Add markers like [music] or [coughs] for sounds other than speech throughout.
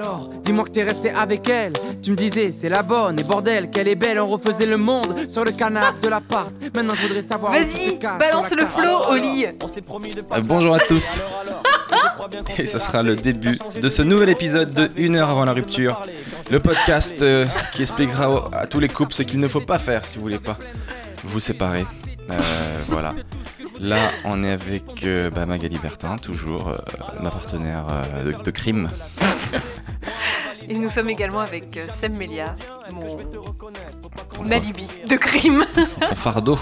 Alors, dis-moi que t'es resté avec elle. Tu me disais, c'est la bonne, et bordel, qu'elle est belle. On refaisait le monde sur le canapé de l'appart. Maintenant, je voudrais savoir. où tu Vas-y, balance le flow au lit. Euh, bonjour à tous. Et ce sera le début de ce nouvel épisode de Une heure avant la rupture. Le podcast euh, qui expliquera à tous les couples ce qu'il ne faut pas faire si vous voulez pas vous séparer. Euh, voilà. Là, on est avec euh, bah, Magali Bertin, toujours euh, ma partenaire euh, de, de crime. Et nous sommes également avec euh, Sam Melia, mon, mon alibi de crime. ton [laughs] fardeau.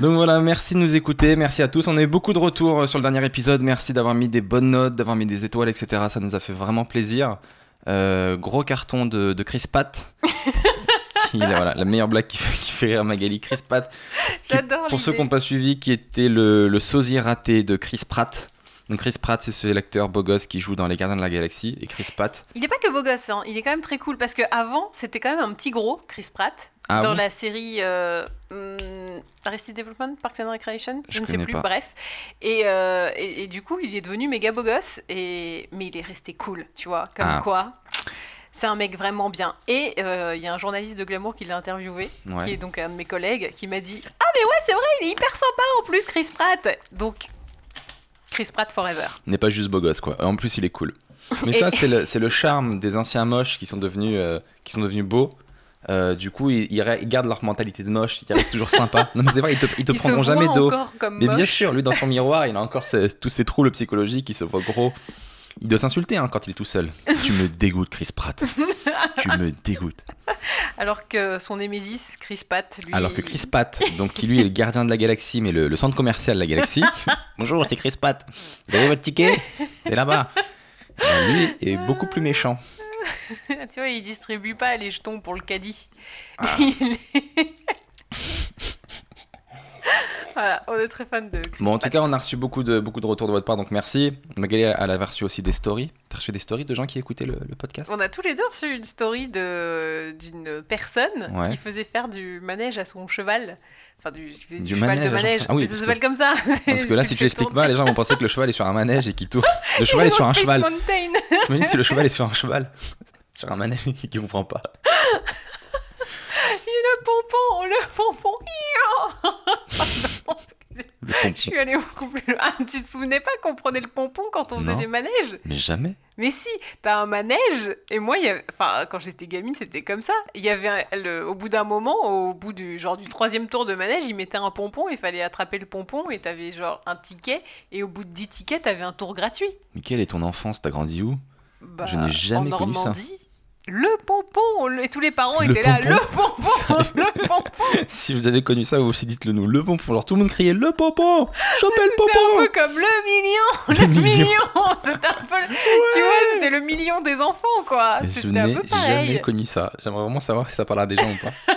Donc voilà, merci de nous écouter, merci à tous. On a eu beaucoup de retours euh, sur le dernier épisode. Merci d'avoir mis des bonnes notes, d'avoir mis des étoiles, etc. Ça nous a fait vraiment plaisir. Euh, gros carton de, de Chris Pat. [laughs] qui, voilà, la meilleure blague qui fait, qui fait rire Magali. Chris Pat, J'adore pour ceux qui n'ont pas suivi, qui était le, le sosie raté de Chris Pratt. Donc Chris Pratt, c'est ce l'acteur beau gosse qui joue dans Les Gardiens de la Galaxie. Et Chris Pratt, Il est pas que beau gosse, hein. il est quand même très cool parce que avant c'était quand même un petit gros, Chris Pratt, ah dans bon la série euh, hum, Arrested Development, Parks and Recreation, je, Je ne sais plus, pas. bref. Et, euh, et, et du coup, il est devenu méga beau gosse, et... mais il est resté cool, tu vois, comme Ah. quoi. C'est un mec vraiment bien. Et euh, il y a un journaliste de Glamour qui l'a interviewé, Ouais. qui est donc un de mes collègues, qui m'a dit Ah, mais ouais, c'est vrai, il est hyper sympa en plus, Chris Pratt. Donc, Chris Pratt forever. N'est pas juste beau gosse quoi. En plus il est cool. [laughs] Mais ça c'est le, c'est le charme des anciens moches qui sont devenus, euh, qui sont devenus beaux. Euh, du coup ils, ils re- ils gardent leur mentalité de moche, ils restent toujours sympas. [laughs] Non mais c'est vrai, ils te, ils te prendront jamais d'eau. Mais bien sûr, lui dans son miroir, il a encore ses- tous ses troubles psychologiques, il se voit gros. Il doit s'insulter hein, quand il est tout seul. [laughs] tu me dégoûtes Chris Pratt. tu me dégoûtes. Alors que son némésis, Chris Pratt, lui. Alors que Chris Pratt, donc qui lui est le gardien de la galaxie, mais le, le centre commercial de la galaxie. [laughs] Bonjour, c'est Chris Pratt. Vous avez votre ticket? C'est là-bas. Euh, lui est beaucoup plus méchant. [laughs] tu vois, il distribue pas les jetons pour le caddie. Ah. Il est- voilà, on est très fan de Chris Bon, en tout cas, on a reçu beaucoup de, beaucoup de retours de votre part, donc merci. Magali, elle a reçu aussi des stories. T'as reçu des stories de gens qui écoutaient le, le podcast? On a tous les deux reçu une story d'une personne Ouais. qui faisait faire du manège à son cheval. Enfin, du, du, Du cheval manège de manège. Ah oui, Mais ça s'appelle comme ça. [laughs] Parce que là, si tu l'expliques pas, les gens [laughs] vont penser que le cheval est sur un manège et qu'il tourne. Le cheval est sur un Space cheval. T'imagines si le [laughs] cheval est sur un cheval? Sur un manège et qu'il comprend pas. Le pompon, le pompon. [laughs] Le Je pompon. suis allée beaucoup plus loin. Ah, tu te souvenais pas qu'on prenait le pompon quand on faisait des manèges? Mais jamais. Mais si, t'as un manège, et moi, il y avait- enfin, quand j'étais gamine, c'était comme ça. Il y avait, un- le- au bout d'un moment, au bout du genre du troisième tour de manège, ils mettaient un pompon, il fallait attraper le pompon, et t'avais genre un ticket, et au bout de 10 tickets, t'avais un tour gratuit. Mais quelle est ton enfance? T'as grandi où? Bah, Je n'ai jamais en connu ça. Le pompon, et tous les parents Le étaient là, pompon le pompon, [laughs] le pompon. Si vous avez connu ça, vous aussi dites-le nous. Le pompon. Genre tout le monde criait le pompon Chopez le C'était un peu pompon comme le million, Le le million. million. [laughs] C'était un peu, tu vois, c'était le million des enfants, quoi. C'était un n'ai peu pareil. jamais connu ça. J'aimerais vraiment savoir si ça parle à des gens ou pas. [laughs]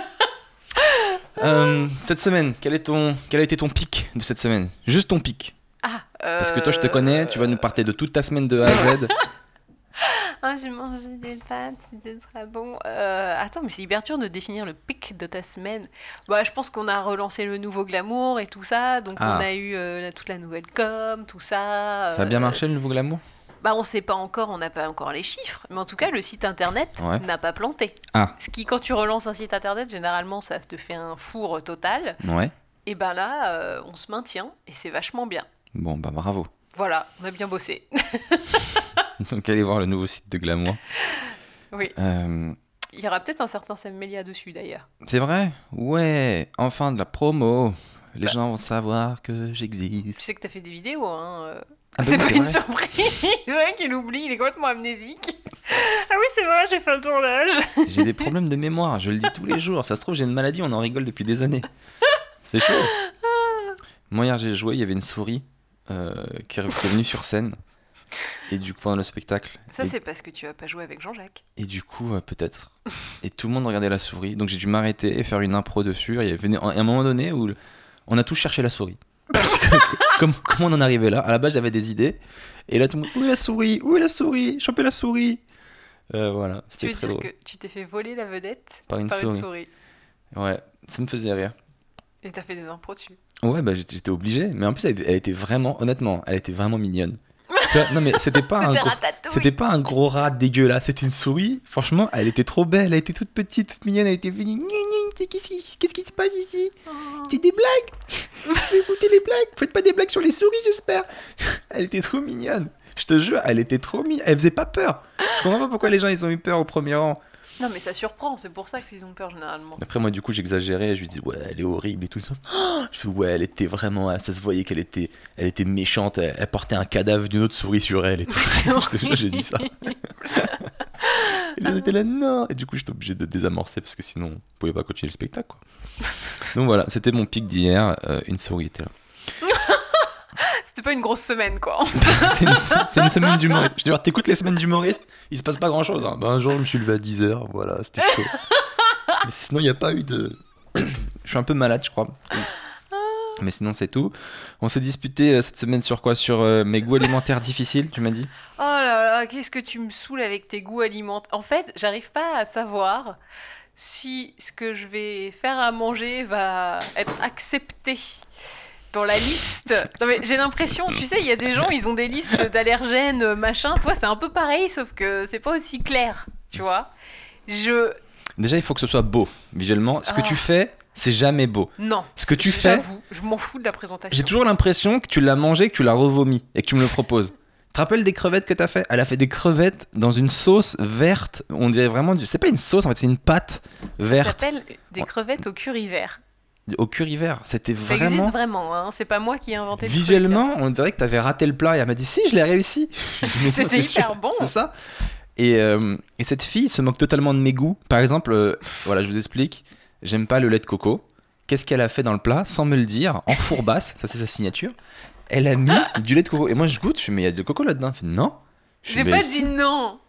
Euh, cette semaine, quel, est ton, quel a été ton pic de cette semaine? Juste ton pic. Ah, Parce que toi, je te euh, connais, tu vas nous parler de toute ta semaine de A à Z. [laughs] Ah, j'ai mangé des pâtes, c'était très bon. Euh, attends, mais c'est hyper dur de définir le pic de ta semaine. Bah, je pense qu'on a relancé le nouveau glamour et tout ça, donc Ah. on a eu euh, la- toute la nouvelle com, tout ça. Ça a bien euh, marché le nouveau glamour? Bah, on sait pas encore, on n'a pas encore les chiffres, mais en tout cas, le site internet Ouais. n'a pas planté. Ah. Ce qui, quand tu relances un site internet, généralement, ça te fait un four total. Ouais. Et ben là, euh, on se maintient et c'est vachement bien. Bon, bah bravo. Voilà, on a bien bossé. [laughs] [laughs] Donc allez voir le nouveau site de glamour. oui, Euh, il y aura peut-être un certain Sam Melia dessus d'ailleurs. c'est vrai? Ouais, enfin de la promo. Les Bah. gens vont savoir que Tu j'existe. sais que t'as fait des vidéos, hein. euh. Ah bah c'est oui, pas une vrai. surprise. [laughs] c'est vrai qu'il oublie, il est complètement amnésique. ah oui, c'est vrai, j'ai fait le tournage. [laughs] J'ai des problèmes de mémoire, je le dis tous les jours. Ça se trouve, j'ai une maladie, on en rigole depuis des années. C'est chaud. Moi, hier, j'ai joué, il y avait une souris euh, qui est qui est venue sur scène. Et du coup, pendant le spectacle. Ça, et, c'est parce que tu vas pas jouer avec Jean-Jacques. et du coup, euh, peut-être. [laughs] Et tout le monde regardait la souris. Donc, j'ai dû m'arrêter et faire une impro dessus. Il y avait un un moment donné où on a tous cherché la souris. [laughs] Parce que, comme, comment on en arrivait là À la base, j'avais des idées. Et là, tout le monde Où est la souris? Où est la souris? Chopez la souris Euh, Voilà, Tu veux très dire drôle. que tu t'es fait voler la vedette Par une par souris. une souris. Ouais, ça me faisait rire. Et t'as fait des impros dessus. Ouais, bah j'étais obligé. Mais en plus, elle était vraiment, honnêtement, elle était vraiment mignonne. Tu vois, non mais c'était pas [laughs] un gros... C'était pas un gros rat dégueulasse, c'était une souris. Franchement, elle était trop belle, elle était toute petite, toute mignonne, elle était venue. C'est Qu'est-ce qui, qu'est-ce qui se passe ici? Oh. Tu des blagues? [laughs] Écouter les blagues. Faites pas des blagues sur les souris, j'espère. [laughs] Elle était trop mignonne. Je te jure, elle était trop mignonne. Elle faisait pas peur. Je comprends pas pourquoi les gens ils ont eu peur au premier rang. Non, mais ça surprend, c'est pour ça qu'ils ont peur généralement. Après moi du coup j'exagérais, je lui dis ouais elle est horrible et tout ça. Oh je fais ouais elle était vraiment, ça se voyait qu'elle était, elle était méchante, elle, elle portait un cadavre d'une autre souris sur elle et tout. [laughs] [laughs] j'ai dit ça. Et là, j'étais là, non Et du coup, j'étais obligé de désamorcer parce que sinon, on pouvait pas continuer le spectacle. Quoi. Donc voilà, c'était mon pic d'hier. euh, une souris était là. C'était pas une grosse semaine, quoi. [laughs] C'est une, une semaine d'humoriste. Je te dire, t'écoutes les semaines d'humoriste, il se passe pas grand chose. un jour, je me suis levé à 10h, voilà, c'était chaud. [laughs] Mais sinon, il n'y a pas eu de. [clears throat] je suis un peu malade, je crois. Mais sinon, c'est tout. On s'est disputé euh, cette semaine sur quoi? Sur euh, mes goûts alimentaires difficiles, tu m'as dit? Oh là là, qu'est-ce que tu me saoules avec tes goûts alimentaires. En fait, j'arrive pas à savoir si ce que je vais faire à manger va être accepté dans la liste. Non mais j'ai l'impression, tu sais, il y a des gens, ils ont des listes d'allergènes, euh, machin. Toi, c'est un peu pareil, sauf que c'est pas aussi clair, tu vois. Je Déjà, il faut que ce soit beau visuellement. Ce que Ah. tu fais, c'est jamais beau. non. Ce que tu fais- je m'en fous de la présentation. J'ai toujours l'impression que tu l'as mangé, que tu l'as revomi et que tu me le proposes. Tu te rappelles des crevettes que t'as fait? Elle a fait des crevettes dans une sauce verte. On dirait vraiment du. C'est pas une sauce en fait, c'est une pâte Ça verte s'appelle des crevettes au curry vert. Au curry vert. C'était Ça vraiment. existe vraiment, hein. c'est pas moi qui ai inventé le truc, hein. Visuellement, on dirait que t'avais raté le plat et elle m'a dit si, je l'ai réussi. [laughs] C'était hyper bon. C'est ça. Et, euh, et cette fille se moque totalement de mes goûts. Par exemple, euh, voilà, je vous explique. J'aime pas le lait de coco. Qu'est-ce qu'elle a fait dans le plat sans me le dire en fourbasse Ça, c'est sa signature. Elle a mis [laughs] du lait de coco. Et moi, je goûte. Je fais, mais il y a du coco là-dedans. Non. J'ai bah, pas dit non.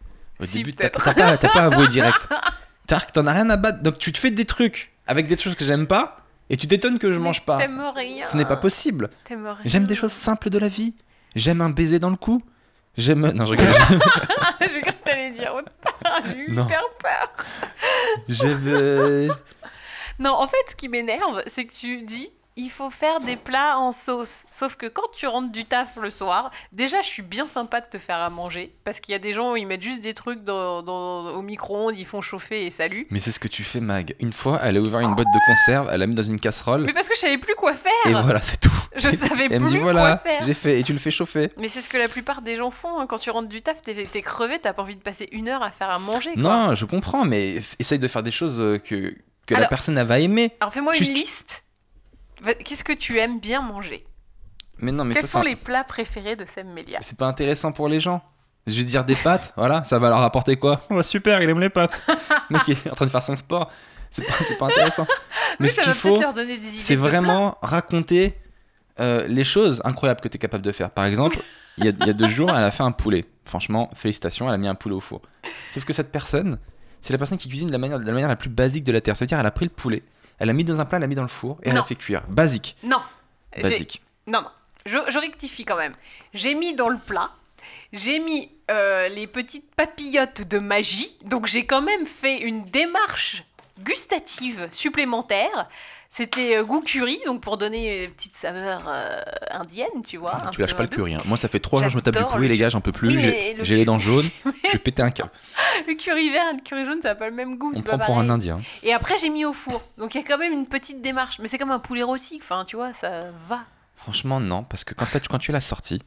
Au Si, début, t'as pas, pas avoué direct. [laughs] T'as que t'en as rien à battre. Donc, tu te fais des trucs avec des choses que j'aime pas. Et tu t'étonnes que je Mais mange pas. T'aimes rien. Ce n'est pas possible. J'aime des choses simples de la vie. J'aime un baiser dans le cou. J'aime. Non, je rigole. [laughs] J'ai cru que t'allais dire autre part. J'ai eu Non. hyper peur. J'aime. euh, Non, en fait, ce qui m'énerve, c'est que tu dis il faut faire des plats en sauce. Sauf que quand tu rentres du taf le soir, déjà, je suis bien sympa de te faire à manger. Parce qu'il y a des gens où ils mettent juste des trucs dans, dans- au micro-ondes, ils font chauffer et salut. Mais c'est ce que tu fais, Mag. Une fois, elle a ouvert une boîte de conserve, elle l'a mis dans une casserole. Mais parce que je savais plus quoi faire. Et voilà, c'est tout. Je savais elle me plus dit quoi voilà, faire. j'ai fait. Et tu le fais chauffer. Mais c'est ce que la plupart des gens font. hein. Quand tu rentres du taf, t'es t'es crevé, t'as pas envie de passer une heure à faire à manger. quoi. Non, je comprends, mais essaye de faire des choses euh, que, que la personne elle va aimer. Alors fais-moi Tu- une tu- liste. Qu'est-ce que tu aimes bien manger? Mais non, mais Quels ça, sont les plats préférés de Sam Melia? C'est pas intéressant pour les gens. Je vais dire des pâtes, [laughs] voilà, ça va leur apporter quoi? [laughs] Oh, Super, il aime les pâtes. Le mec est en train de faire son sport. C'est pas, c'est pas intéressant. [laughs] Mais Oui, ce qu'il faut, leur donner des idées. c'est vraiment raconter euh, les choses incroyables que tu es capable de faire. Par exemple, il y, a, il y a deux jours, elle a fait un poulet. Franchement, félicitations, elle a mis un poulet au four. Sauf que cette personne, c'est la personne qui cuisine de la manière, de la manière la plus basique de la terre. C'est-à-dire, elle a pris le poulet, elle l'a mis dans un plat, elle l'a mis dans le four et elle Non. a fait cuire. Basique. Non. Basique. Non, non. Je, je rectifie quand même. J'ai mis dans le plat. J'ai mis euh, les petites papillotes de magie. Donc j'ai quand même fait une démarche gustative supplémentaire. C'était euh, goût curry, donc pour donner une petite saveur euh, indienne, tu vois. Tu lâches pas le curry. hein. Moi, ça fait trois jours que je me tape du curry, le les gars, j'en peux plus. Oui, J'ai les dents jaunes, je vais péter un câble. [laughs] Le curry vert et le curry jaune, ça n'a pas le même goût. On prend pas pour un indien. Et après, j'ai mis au four. Donc il y a quand même une petite démarche. Mais c'est comme un poulet rôti. Enfin, tu vois, ça va. Franchement, non, parce que quand, quand tu l'as sorti,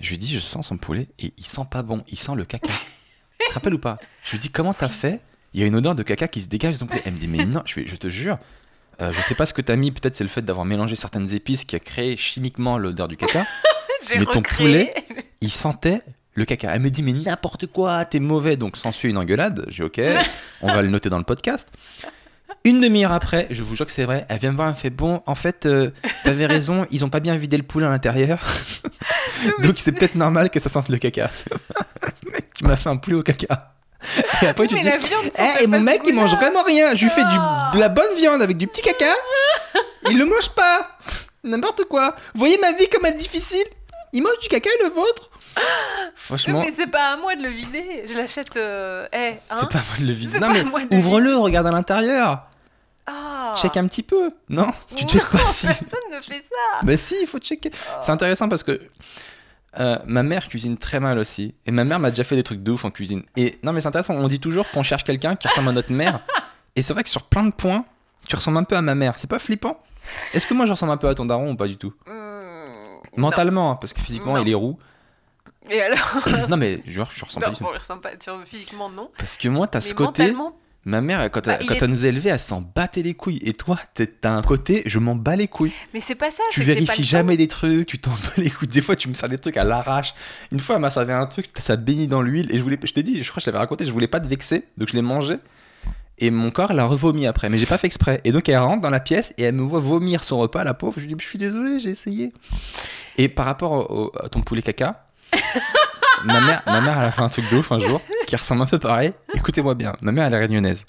je lui dis, je sens son poulet et il sent pas bon, il sent le caca. [laughs] tu te rappelles ou pas? Je lui dis, comment t'as fait Il y a une odeur de caca qui se dégage de ton poulet. Elle me dit, mais non, je, fais, je te jure, euh, je sais pas ce que t'as mis, peut-être c'est le fait d'avoir mélangé certaines épices qui a créé chimiquement l'odeur du caca. [laughs] Mais ton recréé. Il sentait le caca. Elle me dit, mais n'importe quoi, t'es mauvais. Donc s'ensuit une engueulade. J'ai ok, on va le noter dans le podcast. Une demi-heure après, je vous jure que c'est vrai, elle vient me voir, elle me fait Bon, en fait, euh, t'avais raison, ils ont pas bien vidé le poulet à l'intérieur. [laughs] Donc c'est peut-être normal que ça sente le caca. [laughs] Tu m'as fait un poulet au caca. [laughs] Et après, tu mais dis la viande, Eh, et mon mec, il mange vraiment rien. Je lui fais du, Ah. de la bonne viande avec du petit caca. [laughs] Il le mange pas. N'importe quoi. Vous voyez ma vie comme elle est difficile? Il mange du caca et le vôtre? Franchement, Mais c'est pas à moi de le vider. Je l'achète. Euh... Eh, hein c'est pas moi de le vider. C'est Non pas mais à moi de le ouvre-le, regarde à l'intérieur. Ah. Check un petit peu. Non Tu Non, checkes pas si. [laughs] Personne ne fait ça. Bah si, il faut checker. C'est intéressant parce que Euh, ma mère cuisine très mal aussi. Et ma mère m'a déjà fait des trucs de ouf en cuisine. Et non, mais c'est intéressant, on dit toujours qu'on cherche quelqu'un qui ressemble à notre mère. [laughs] Et c'est vrai que sur plein de points, tu ressembles un peu à ma mère. C'est pas flippant? Est-ce que moi je ressemble un peu à ton daron ou pas du tout? Mmh, Mentalement, hein, parce que physiquement Non. il est roux. non. Et alors? [coughs] Non, mais je je ressemble Non, pas bon, ressemble sur- Physiquement, non. Parce que moi, t'as ce côté. mentalement, Ma mère, quand, Bah, elle, quand est- elle nous a élevés, elle s'en battait les couilles. Et toi, t'es- t'as un côté, je m'en bats les couilles. mais c'est pas ça. Tu pas vérifies temps. jamais des trucs, tu t'en [laughs] bats les couilles. Des fois, tu me sers des trucs à l'arrache. Une fois, elle m'a servi un truc, ça baignait dans l'huile. Et je voulais, je t'ai dit, je crois que je t'avais raconté, je voulais pas te vexer. Donc je l'ai mangé. Et mon corps l'a revomi après. Mais j'ai pas fait exprès. Et donc elle rentre dans la pièce et elle me voit vomir son repas, la pauvre. Je lui dis, je suis désolé, j'ai essayé. Et par rapport au- au- à ton poulet caca. [laughs] ma, mère, ma mère, elle a fait un truc de ouf un jour qui ressemble un peu pareil. Écoutez-moi bien, ma mère, elle est réunionnaise.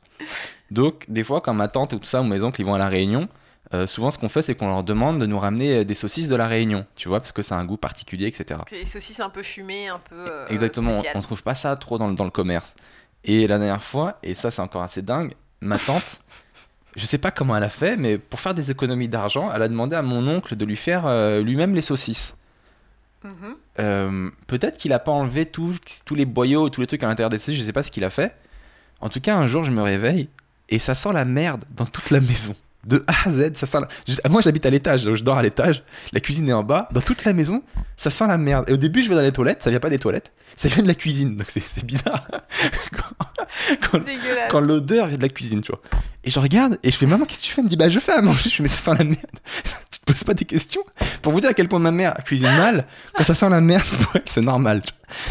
Donc, des fois, quand ma tante ou tout ça, ou mes oncles, ils vont à la Réunion, euh, souvent, ce qu'on fait, c'est qu'on leur demande de nous ramener euh, des saucisses de la Réunion, tu vois, parce que ça a un goût particulier, etc. Les saucisses un peu fumées, un peu. euh, Exactement, on, spéciales. on trouve pas ça trop dans, le- dans le commerce. Et la dernière fois, et ça, c'est encore assez dingue, ma tante, [laughs] je sais pas comment elle a fait, mais pour faire des économies d'argent, elle a demandé à mon oncle de lui faire euh, lui-même les saucisses. Mhm. Euh, peut-être qu'il a pas enlevé tous tous les boyaux, tous les trucs à l'intérieur des saucisses, je sais pas ce qu'il a fait. En tout cas, un jour, je me réveille et ça sent la merde dans toute la maison. De A à Z, ça sent la... je- Moi, j'habite à l'étage, donc je dors à l'étage. La cuisine est en bas. Dans toute la maison, ça sent la merde. Et au début, je vais dans les toilettes, ça vient pas des toilettes, ça vient de la cuisine. Donc c'est- bizarre. [laughs] quand quand- quand l'odeur vient de la cuisine, tu vois. Et je regarde et je fais maman, qu'est-ce que tu fais? Elle me dit bah je fais à manger. Je fais mais ça sent la merde. Poses pas des questions Pour vous dire à quel point ma mère cuisine mal, quand ça sent la merde, [laughs] c'est normal.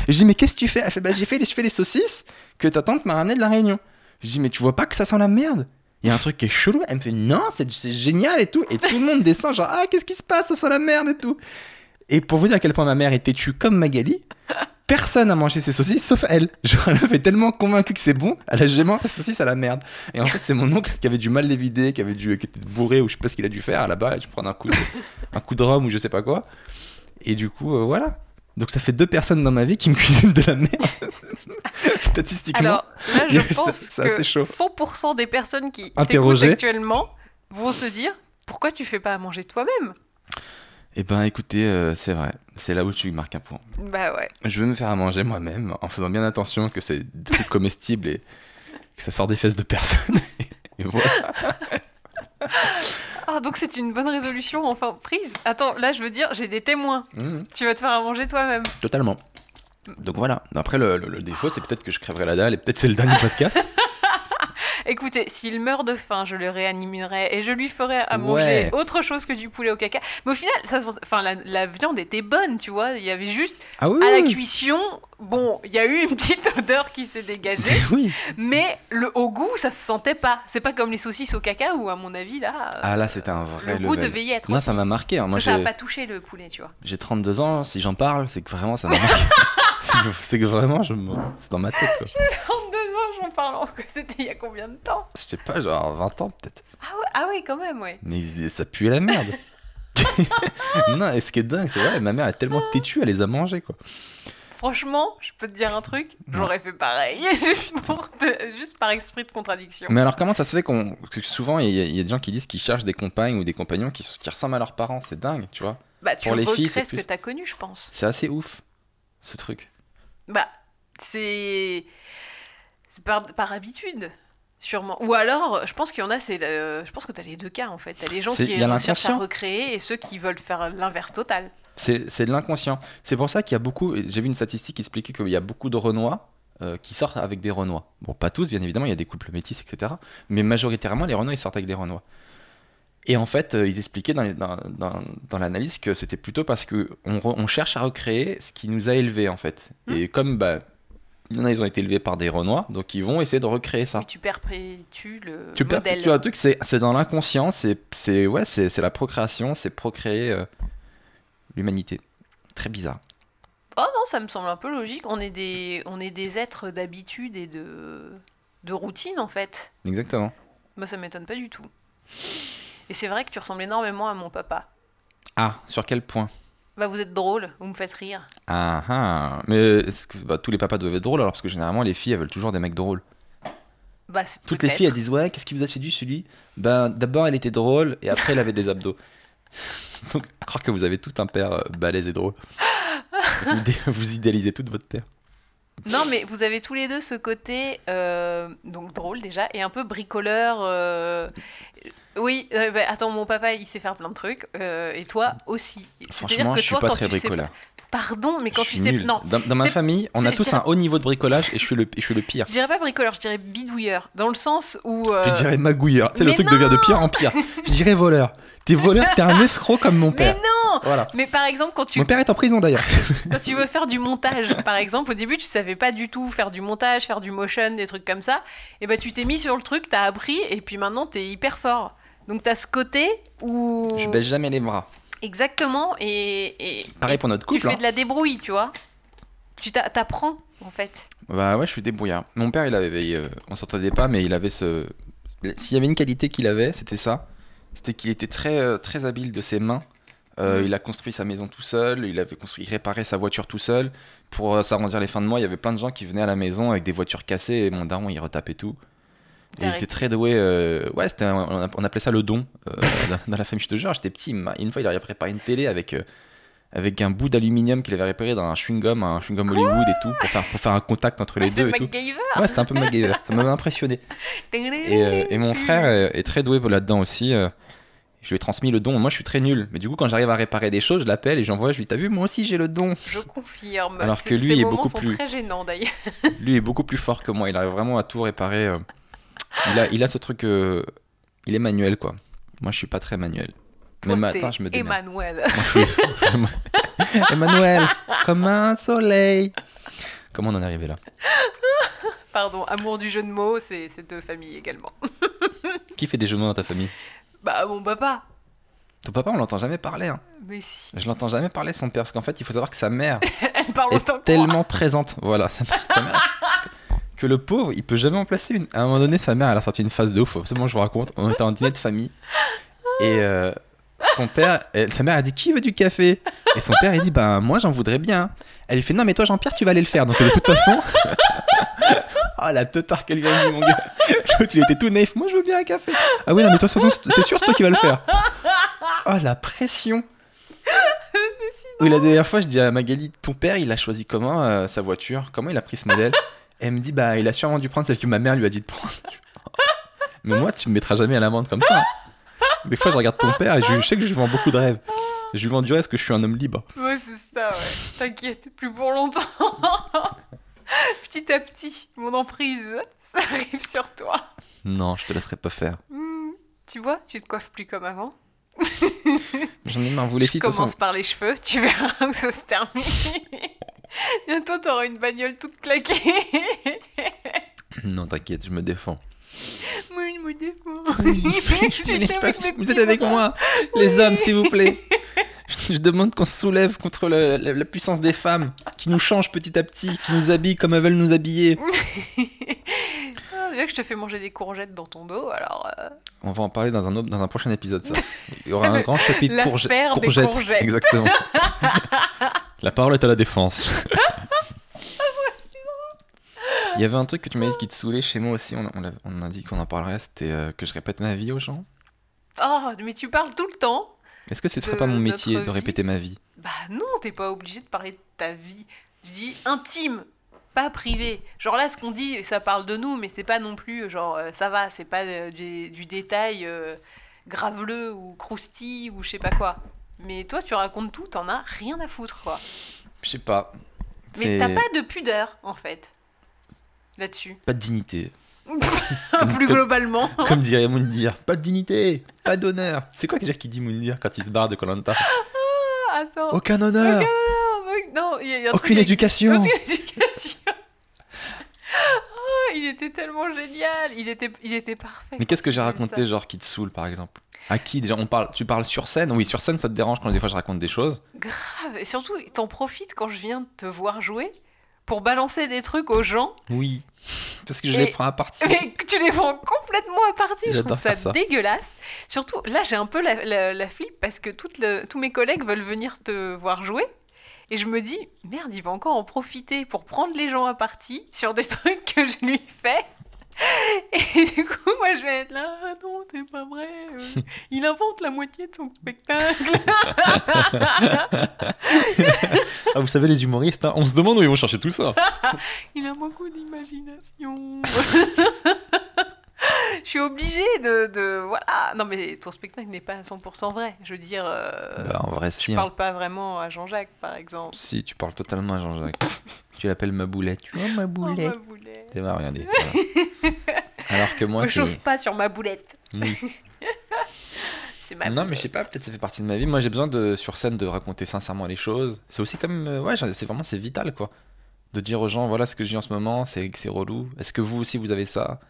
Et je dis mais qu'est-ce que tu fais? Elle fait bah j'ai fait fais les saucisses que ta tante m'a ramené de la Réunion. Je dis mais tu vois pas que ça sent la merde? Il y a un truc qui est chelou, elle me fait non, c'est c'est génial et tout. Et tout le monde descend, genre ah, qu'est-ce qui se passe, ça sent la merde et tout. Et pour vous dire à quel point ma mère est têtue comme Magali, personne n'a mangé ses saucisses sauf elle. [laughs] Genre, elle tellement convaincue que c'est bon, elle a jamais mangé sa saucisse à la merde. Et en fait, c'est mon oncle qui avait du mal les vider, qui avait dû, qui était bourré ou je sais pas ce qu'il a dû faire là-bas, je prendre un coup de, un coup de rhum ou je sais pas quoi. Et du coup, euh, voilà. Donc ça fait deux personnes dans ma vie qui me [laughs] cuisinent de la merde. [laughs] Statistiquement. Alors là, je C'est- pense c'est que assez chaud. 100% des personnes qui Interrogées. actuellement vont se dire pourquoi tu fais pas à manger toi-même? Eh ben écoutez, euh, c'est vrai. C'est là où tu marques un point. Bah ouais. Je veux me faire à manger moi-même en faisant bien attention que c'est des trucs comestibles et que ça sort des fesses de personne. [laughs] et voilà. Ah donc c'est une bonne résolution enfin prise. Attends, là je veux dire, j'ai des témoins. Mhm, Tu vas te faire à manger toi-même. totalement. Donc voilà. Après, le, le- le défaut, c'est peut-être que je crèverai la dalle et peut-être c'est le dernier podcast. [laughs] Écoutez, s'il meurt de faim, je le réanimerai et je lui ferai à Ouais. manger autre chose que du poulet au caca. Mais au final, ça, enfin, la, la viande était bonne, tu vois. Il y avait juste Ah oui à la cuisson, bon, il y a eu une petite [laughs] odeur qui s'est dégagée, [laughs] oui. mais le au goût, ça se sentait pas. C'est pas comme les saucisses au caca où, à mon avis, là, euh, Ah là, c'était un vrai le goût devait y être. Moi, ça m'a marqué. hein. Moi, ça a j'ai pas touché le poulet, tu vois. j'ai 32 ans. Si j'en parle, c'est que vraiment, ça m'a marqué. [laughs] c'est que, que vraiment, je me... c'est dans ma tête. Quoi. 32 parle encore. C'était il y a combien de temps? Je sais pas, genre 20 ans peut-être. ah ouais, ah ouais, quand même, ouais. Mais ça puait la merde. [laughs] non, et ce qui est dingue, c'est vrai, ma mère est tellement têtue, elle les a mangés, quoi. Franchement, je peux te dire un truc, j'aurais fait pareil, [laughs] juste, pour te- juste par esprit de contradiction. Mais alors, comment ça se fait qu'on. que souvent, il y, a- il y a des gens qui disent qu'ils cherchent des compagnes ou des compagnons qui, qui ressemblent à leurs parents, c'est dingue, tu vois. Bah, tu pour les filles, c'est ce que plus- t'as connu, je pense. C'est assez ouf, ce truc. Bah, c'est. C'est par, par habitude, sûrement. Ou alors, je pense qu'il y en a, c'est. le- Je pense que t'as les deux cas, en fait. T'as les gens qui cherchent à recréer et ceux qui veulent faire l'inverse total. C'est c'est de l'inconscient. C'est pour ça qu'il y a beaucoup. J'ai vu une statistique qui expliquait qu'il y a beaucoup de Renois euh, qui sortent avec des Renois. Bon, pas tous, bien évidemment, il y a des couples métis, etc. Mais majoritairement, les Renois, ils sortent avec des Renois. Et en fait, euh, ils expliquaient dans, les- dans, dans- dans l'analyse que c'était plutôt parce que on, cherche à recréer ce qui nous a élevés, en fait. Et comme bah, il y en a, ils ont été élevés par des Renois, donc ils vont essayer de recréer ça. Mais tu perpétues le Tu modèle. tu vois, un truc, c'est dans l'inconscient, c'est ouais, la procréation, c'est procréer euh, l'humanité. Très bizarre. Oh non, ça me semble un peu logique. On est des, on est des êtres d'habitude et de, de routine, en fait. Exactement. Moi, ça m'étonne pas du tout. Et c'est vrai que tu ressembles énormément à mon papa. Ah, sur quel point? Bah, vous êtes drôle, vous me faites rire. Ah ah. Mais est-ce que bah, tous les papas doivent être drôles alors parce que généralement les filles elles veulent toujours des mecs drôles. Bah, c'est Toutes les filles elles disent ouais qu'est-ce qui vous a séduit celui Ben d'abord elle était drôle et après elle avait des abdos. [laughs] Donc à croire que vous avez tout un père euh, balèze et drôle. [laughs] vous, dé- vous idéalisez tout de votre père. Non, mais vous avez tous les deux ce côté euh, donc drôle déjà et un peu bricoleur. euh, Oui, euh, bah, attends, mon papa il sait faire plein de trucs euh, et toi aussi. Franchement, que je suis toi, pas très sais bricoleur. Pardon, mais quand Je tu sais non, Dans, dans ma famille, on a tous un haut niveau de bricolage et je suis le, je suis le pire. je dirais pas bricoleur, je dirais bidouilleur dans le sens où euh, Je dirais magouilleur. Tu sais, le mais truc devient de pire en pire. Je dirais voleur. T'es voleur, t'es un [laughs] escroc comme mon Mais père. non Voilà. Mais par exemple, quand tu Mon père est en prison d'ailleurs. [laughs] Quand tu veux faire du montage, par exemple, au début, tu savais pas du tout faire du montage, faire du motion, des trucs comme ça. Et bah, tu t'es mis sur le truc, t'as appris, et puis maintenant, t'es hyper fort. Donc, t'as ce côté où. Je baisse jamais les bras. Exactement, et. et Pareil pour notre tu couple. fais hein. de la débrouille, tu vois. Tu t'a- t'apprends, en fait. Bah ouais, je suis débrouillard. Mon père, il avait, euh, on s'entendait pas, mais il avait ce. S'il y avait une qualité qu'il avait, c'était ça. C'était qu'il était très, euh, très habile de ses mains. Euh, Mhm. Il a construit sa maison tout seul. Il avait construit, il réparait sa voiture tout seul. Pour euh, s'arrondir les fins de mois, il y avait plein de gens qui venaient à la maison avec des voitures cassées et mon daron, il retapait tout. Et il était très doué. euh, Ouais, c'était un- on, appelait ça le don euh, dans, la famille. Je te jure, j'étais petit. Une fois, il avait préparé une télé avec. euh, avec un bout d'aluminium qu'il avait réparé dans un chewing-gum, un chewing-gum Hollywood et tout, pour faire, pour faire un contact entre les deux et tout. Ouais, c'était un peu MacGyver. Ça m'avait impressionné. Et, et mon frère est très doué là-dedans aussi. je lui ai transmis le don. Moi, je suis très nul. Mais du coup, quand j'arrive à réparer des choses, je l'appelle et j'envoie. Je lui dis T'as vu, moi aussi, j'ai le don. Je confirme. Alors que lui ces est beaucoup sont plus- très gênants, d'ailleurs. Lui est beaucoup plus fort que moi. Il arrive vraiment à tout réparer. Il, a, il a ce truc. euh, Il est manuel, quoi. Moi, je suis pas très manuel. Toi, Mais t'es matin, je me démerde. Emmanuel. Moi, je suis- [laughs] Emmanuel, comme un soleil. Comment on en est arrivé là? Pardon, amour du jeu de mots, c'est de famille également. [laughs] Qui fait des jeux de mots dans ta famille? Bah, mon papa. Ton papa, on l'entend jamais parler. hein. Mais si. Je l'entends jamais parler son père, parce qu'en fait, il faut savoir que sa mère [laughs] Elle parle est autant tellement présente. Voilà, sa mère, sa mère- que le pauvre, il peut jamais en placer une. À un moment donné, sa mère, elle a sorti une phase de ouf. C'est bon, je vous raconte. On était en dîner de famille et euh, son père, elle- sa mère a dit qui veut du café? Et son père, il dit ben moi, j'en voudrais bien. Elle lui fait non, mais toi, Jean-Pierre, tu vas aller le faire. Donc de toute façon. Ah [laughs] la teutard qu'elle mis, mon gars. L'autre, il était tout naïf. Moi, je veux bien un café. Ah oui, non, mais de toute façon, c'est sûr, c'est toi qui vas le faire. Oh la pression. Oui, la dernière fois, je dis à Magali, ton père, il a choisi comment euh, sa voiture? Comment il a pris ce modèle? Elle me dit, bah, il a sûrement dû prendre celle que ma mère lui a dit de prendre. [laughs] Mais moi, tu me mettras jamais à l'amende comme ça. Des fois, je regarde ton père et je, je sais que je lui vends beaucoup de rêves. Je lui vends du rêve parce que je suis un homme libre. Ouais, c'est ça, ouais. T'inquiète, plus pour longtemps. [laughs] petit à petit, mon emprise, ça arrive sur toi. Non, je te laisserai pas faire. Hmm, Tu vois, tu te coiffes plus comme avant. J'en ai marre, vous les Je filles, toute commence façon. par les cheveux, tu verras où ça se termine. [laughs] [laughs] Bientôt, t'auras une bagnole toute claquée. [laughs] Non, t'inquiète, je me défends. Moi, [laughs] je me défends. Je me laisse J'étais pas- avec mes Vous êtes avec moi, les hommes, s'il vous plaît. Je je demande qu'on se soulève contre le- la, la puissance des femmes, qui nous changent petit à petit, qui nous habillent comme elles veulent nous habiller. Déjà que je te fais manger des courgettes dans ton dos, alors... euh, On va en parler dans un, autre- dans un prochain épisode, ça. Il y aura un [laughs] grand chapitre courge- des courgettes. courgettes. Exactement. [laughs] La parole est à la défense. [laughs] Il y avait un truc que tu m'as dit qui te saoulait chez moi aussi, on, on, a dit qu'on en parlerait, c'était euh, que je répète ma vie aux gens. Oh, mais tu parles tout le temps Est-ce que ce serait pas mon métier de répéter ma vie? Bah non, t'es pas obligé de parler de ta vie. Je dis intime, pas privé. Genre là, ce qu'on dit, ça parle de nous, mais c'est pas non plus genre euh, ça va, c'est pas euh, du, du détail euh, graveleux ou croustille ou je sais pas quoi. Mais toi, tu racontes tout, t'en as rien à foutre quoi. Je sais pas. Mais t'as pas de pudeur en fait là-dessus. pas de dignité. [laughs] Plus globalement. [laughs] Comme dirait Moundir, pas de dignité, pas d'honneur. C'est quoi déjà qui dit Moundir quand il se barre de Colanta Ah. [laughs] Aucun honneur, Non, il y a- y a un truc aucune avec- éducation. Aucune [laughs] éducation. Oh, il était tellement génial, il était, il était parfait. Mais qu'est-ce que j'ai Ça. raconté, genre qui te saoule par exemple? À qui déjà on parle Tu parles sur scène? Oui, sur scène ça te dérange quand des fois je raconte des choses? Grave, et surtout, t'en profites quand je viens de te voir jouer pour balancer des trucs aux gens, Oui. Parce que je Et- les prends à partie. mais tu les prends complètement à partie. Je trouve ça, dégueulasse. Surtout, là, j'ai un peu la, la, la flip parce que toutes le- tous mes collègues veulent venir te voir jouer. Et je me dis, merde, il va encore en profiter pour prendre les gens à partie sur des [laughs] trucs que je lui fais. Et du coup, moi, je vais être là, ah non, c'est pas vrai. euh, il invente la moitié de son spectacle. Ah, vous savez, les humoristes, hein, on se demande où ils vont chercher tout ça. Il a beaucoup d'imagination. Je suis obligée de, de- Voilà. Non, mais ton spectacle n'est pas à 100% vrai. Je veux dire, euh, Bah, en vrai, si. hein. parle pas vraiment à Jean-Jacques, par exemple. Si, tu parles totalement à Jean-Jacques. [laughs] tu l'appelles ma boulette. Tu vois, ma Oh, boulette. ma boulette. C'est marrant, regardez. voilà. Alors que moi, [laughs] Me chauffe pas sur ma boulette. [laughs] Ma Non, mais je sais pas, peut-être ça fait partie de ma vie. Moi, j'ai besoin de, sur scène, de raconter sincèrement les choses. C'est aussi comme. euh, ouais, c'est vraiment, c'est vital, quoi. De dire aux gens, voilà ce que je vis en ce moment, c'est c'est relou. Est-ce que vous aussi, vous avez ça?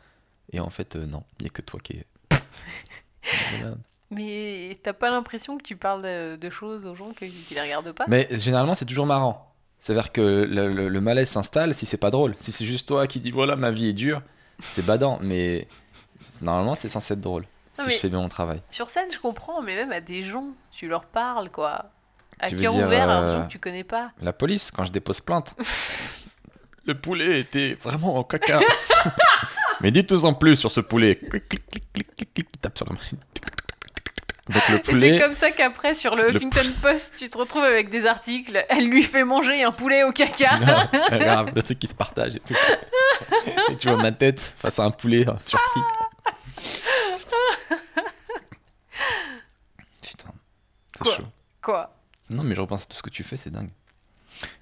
Et en fait, euh, non, il n'y a que toi qui. Voilà. [laughs] Mais t'as pas l'impression que tu parles de, choses aux gens que- qui les regardent pas? Mais généralement, c'est toujours marrant. C'est-à-dire que le, le- le malaise s'installe si c'est pas drôle. Si c'est juste toi qui dis, voilà, ma vie est dure, c'est badant. Mais normalement, c'est censé être drôle. Non, si je fais bien mon travail. Sur scène, je comprends, mais même à des gens, tu leur parles, quoi. À veux cœur ouvert, à un euh, gens que tu connais pas. La police, quand je dépose plainte. [laughs] le poulet était vraiment en caca. [laughs] Mais dites-nous en plus sur ce poulet. Clic, clic, clic, clic, clic, clic, tape sur la machine. Donc le Et c'est poulet. comme ça qu'après, sur le le Huffington Post, tu te retrouves avec des articles. Elle lui fait manger un poulet au caca. Grave, grave, le truc qui se partage et tout. [laughs] Et tu vois ma tête face à un poulet hein, surpris. Putain, c'est chaud. Quoi Non, mais je repense à tout ce que tu fais, c'est dingue.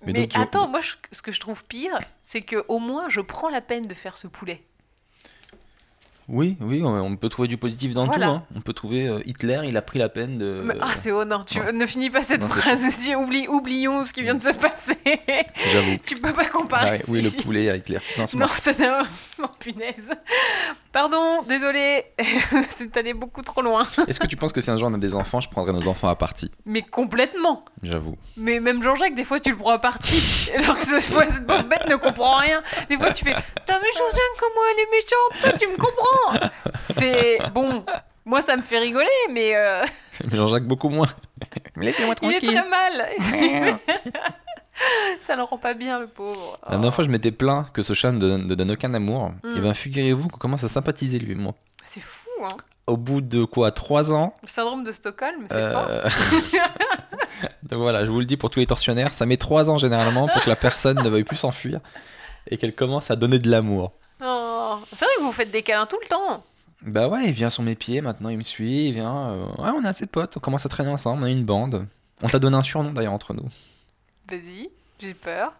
Mais Mais, donc, attends, moi, je- ce que je trouve pire, c'est que au moins, je prends la peine de faire ce poulet. Oui, oui, on, peut trouver du positif dans Voilà. tout. hein. On peut trouver euh, Hitler, il a pris la peine de. Mais- ah, c'est oh non, tu non. ne finis pas cette Non, phrase. Dis, oublie, oublions ce qui vient de se passer. J'avoue. [laughs] tu peux pas comparer. Ouais, oui, le poulet à Hitler. Non, c'est Non, ça [laughs] n'a oh, punaise. Pardon, désolé, [laughs] c'est allé beaucoup trop loin. Est-ce que tu penses que si un jour on a des enfants, je prendrais nos enfants à partie? Mais complètement. J'avoue. Mais même Jean-Jacques, des fois, tu le prends à partie. Alors que ce, cette pauvre bête ne comprend rien. Des fois, tu fais T'as vu Jean-Jacques, comment elle est méchante Toi, tu me comprends. C'est bon. Moi, ça me fait rigoler, mais euh, [laughs] Mais Jean-Jacques, beaucoup moins. [laughs] Mais laissez-moi il est tranquille. très mal. [laughs] ça le rend pas bien, le pauvre. La dernière fois, je m'étais plaint que ce chat ne donne, ne donne aucun amour. Mm. Et bien, figurez-vous qu'on commence à sympathiser lui et moi. C'est fou, hein. Au bout de quoi 3 ans? Le syndrome de Stockholm, c'est fort. euh, Donc voilà, je vous le dis pour tous les tortionnaires, ça met 3 ans généralement pour que la personne ne veuille plus s'enfuir et qu'elle commence à donner de l'amour. Oh, C'est vrai que vous faites des câlins tout le temps. Bah ouais, il vient sur mes pieds maintenant, il me suit, il vient. euh, Ouais, on est assez potes, on commence à traîner ensemble, on a une bande. On t'a donné un surnom d'ailleurs entre nous. Vas-y, j'ai peur.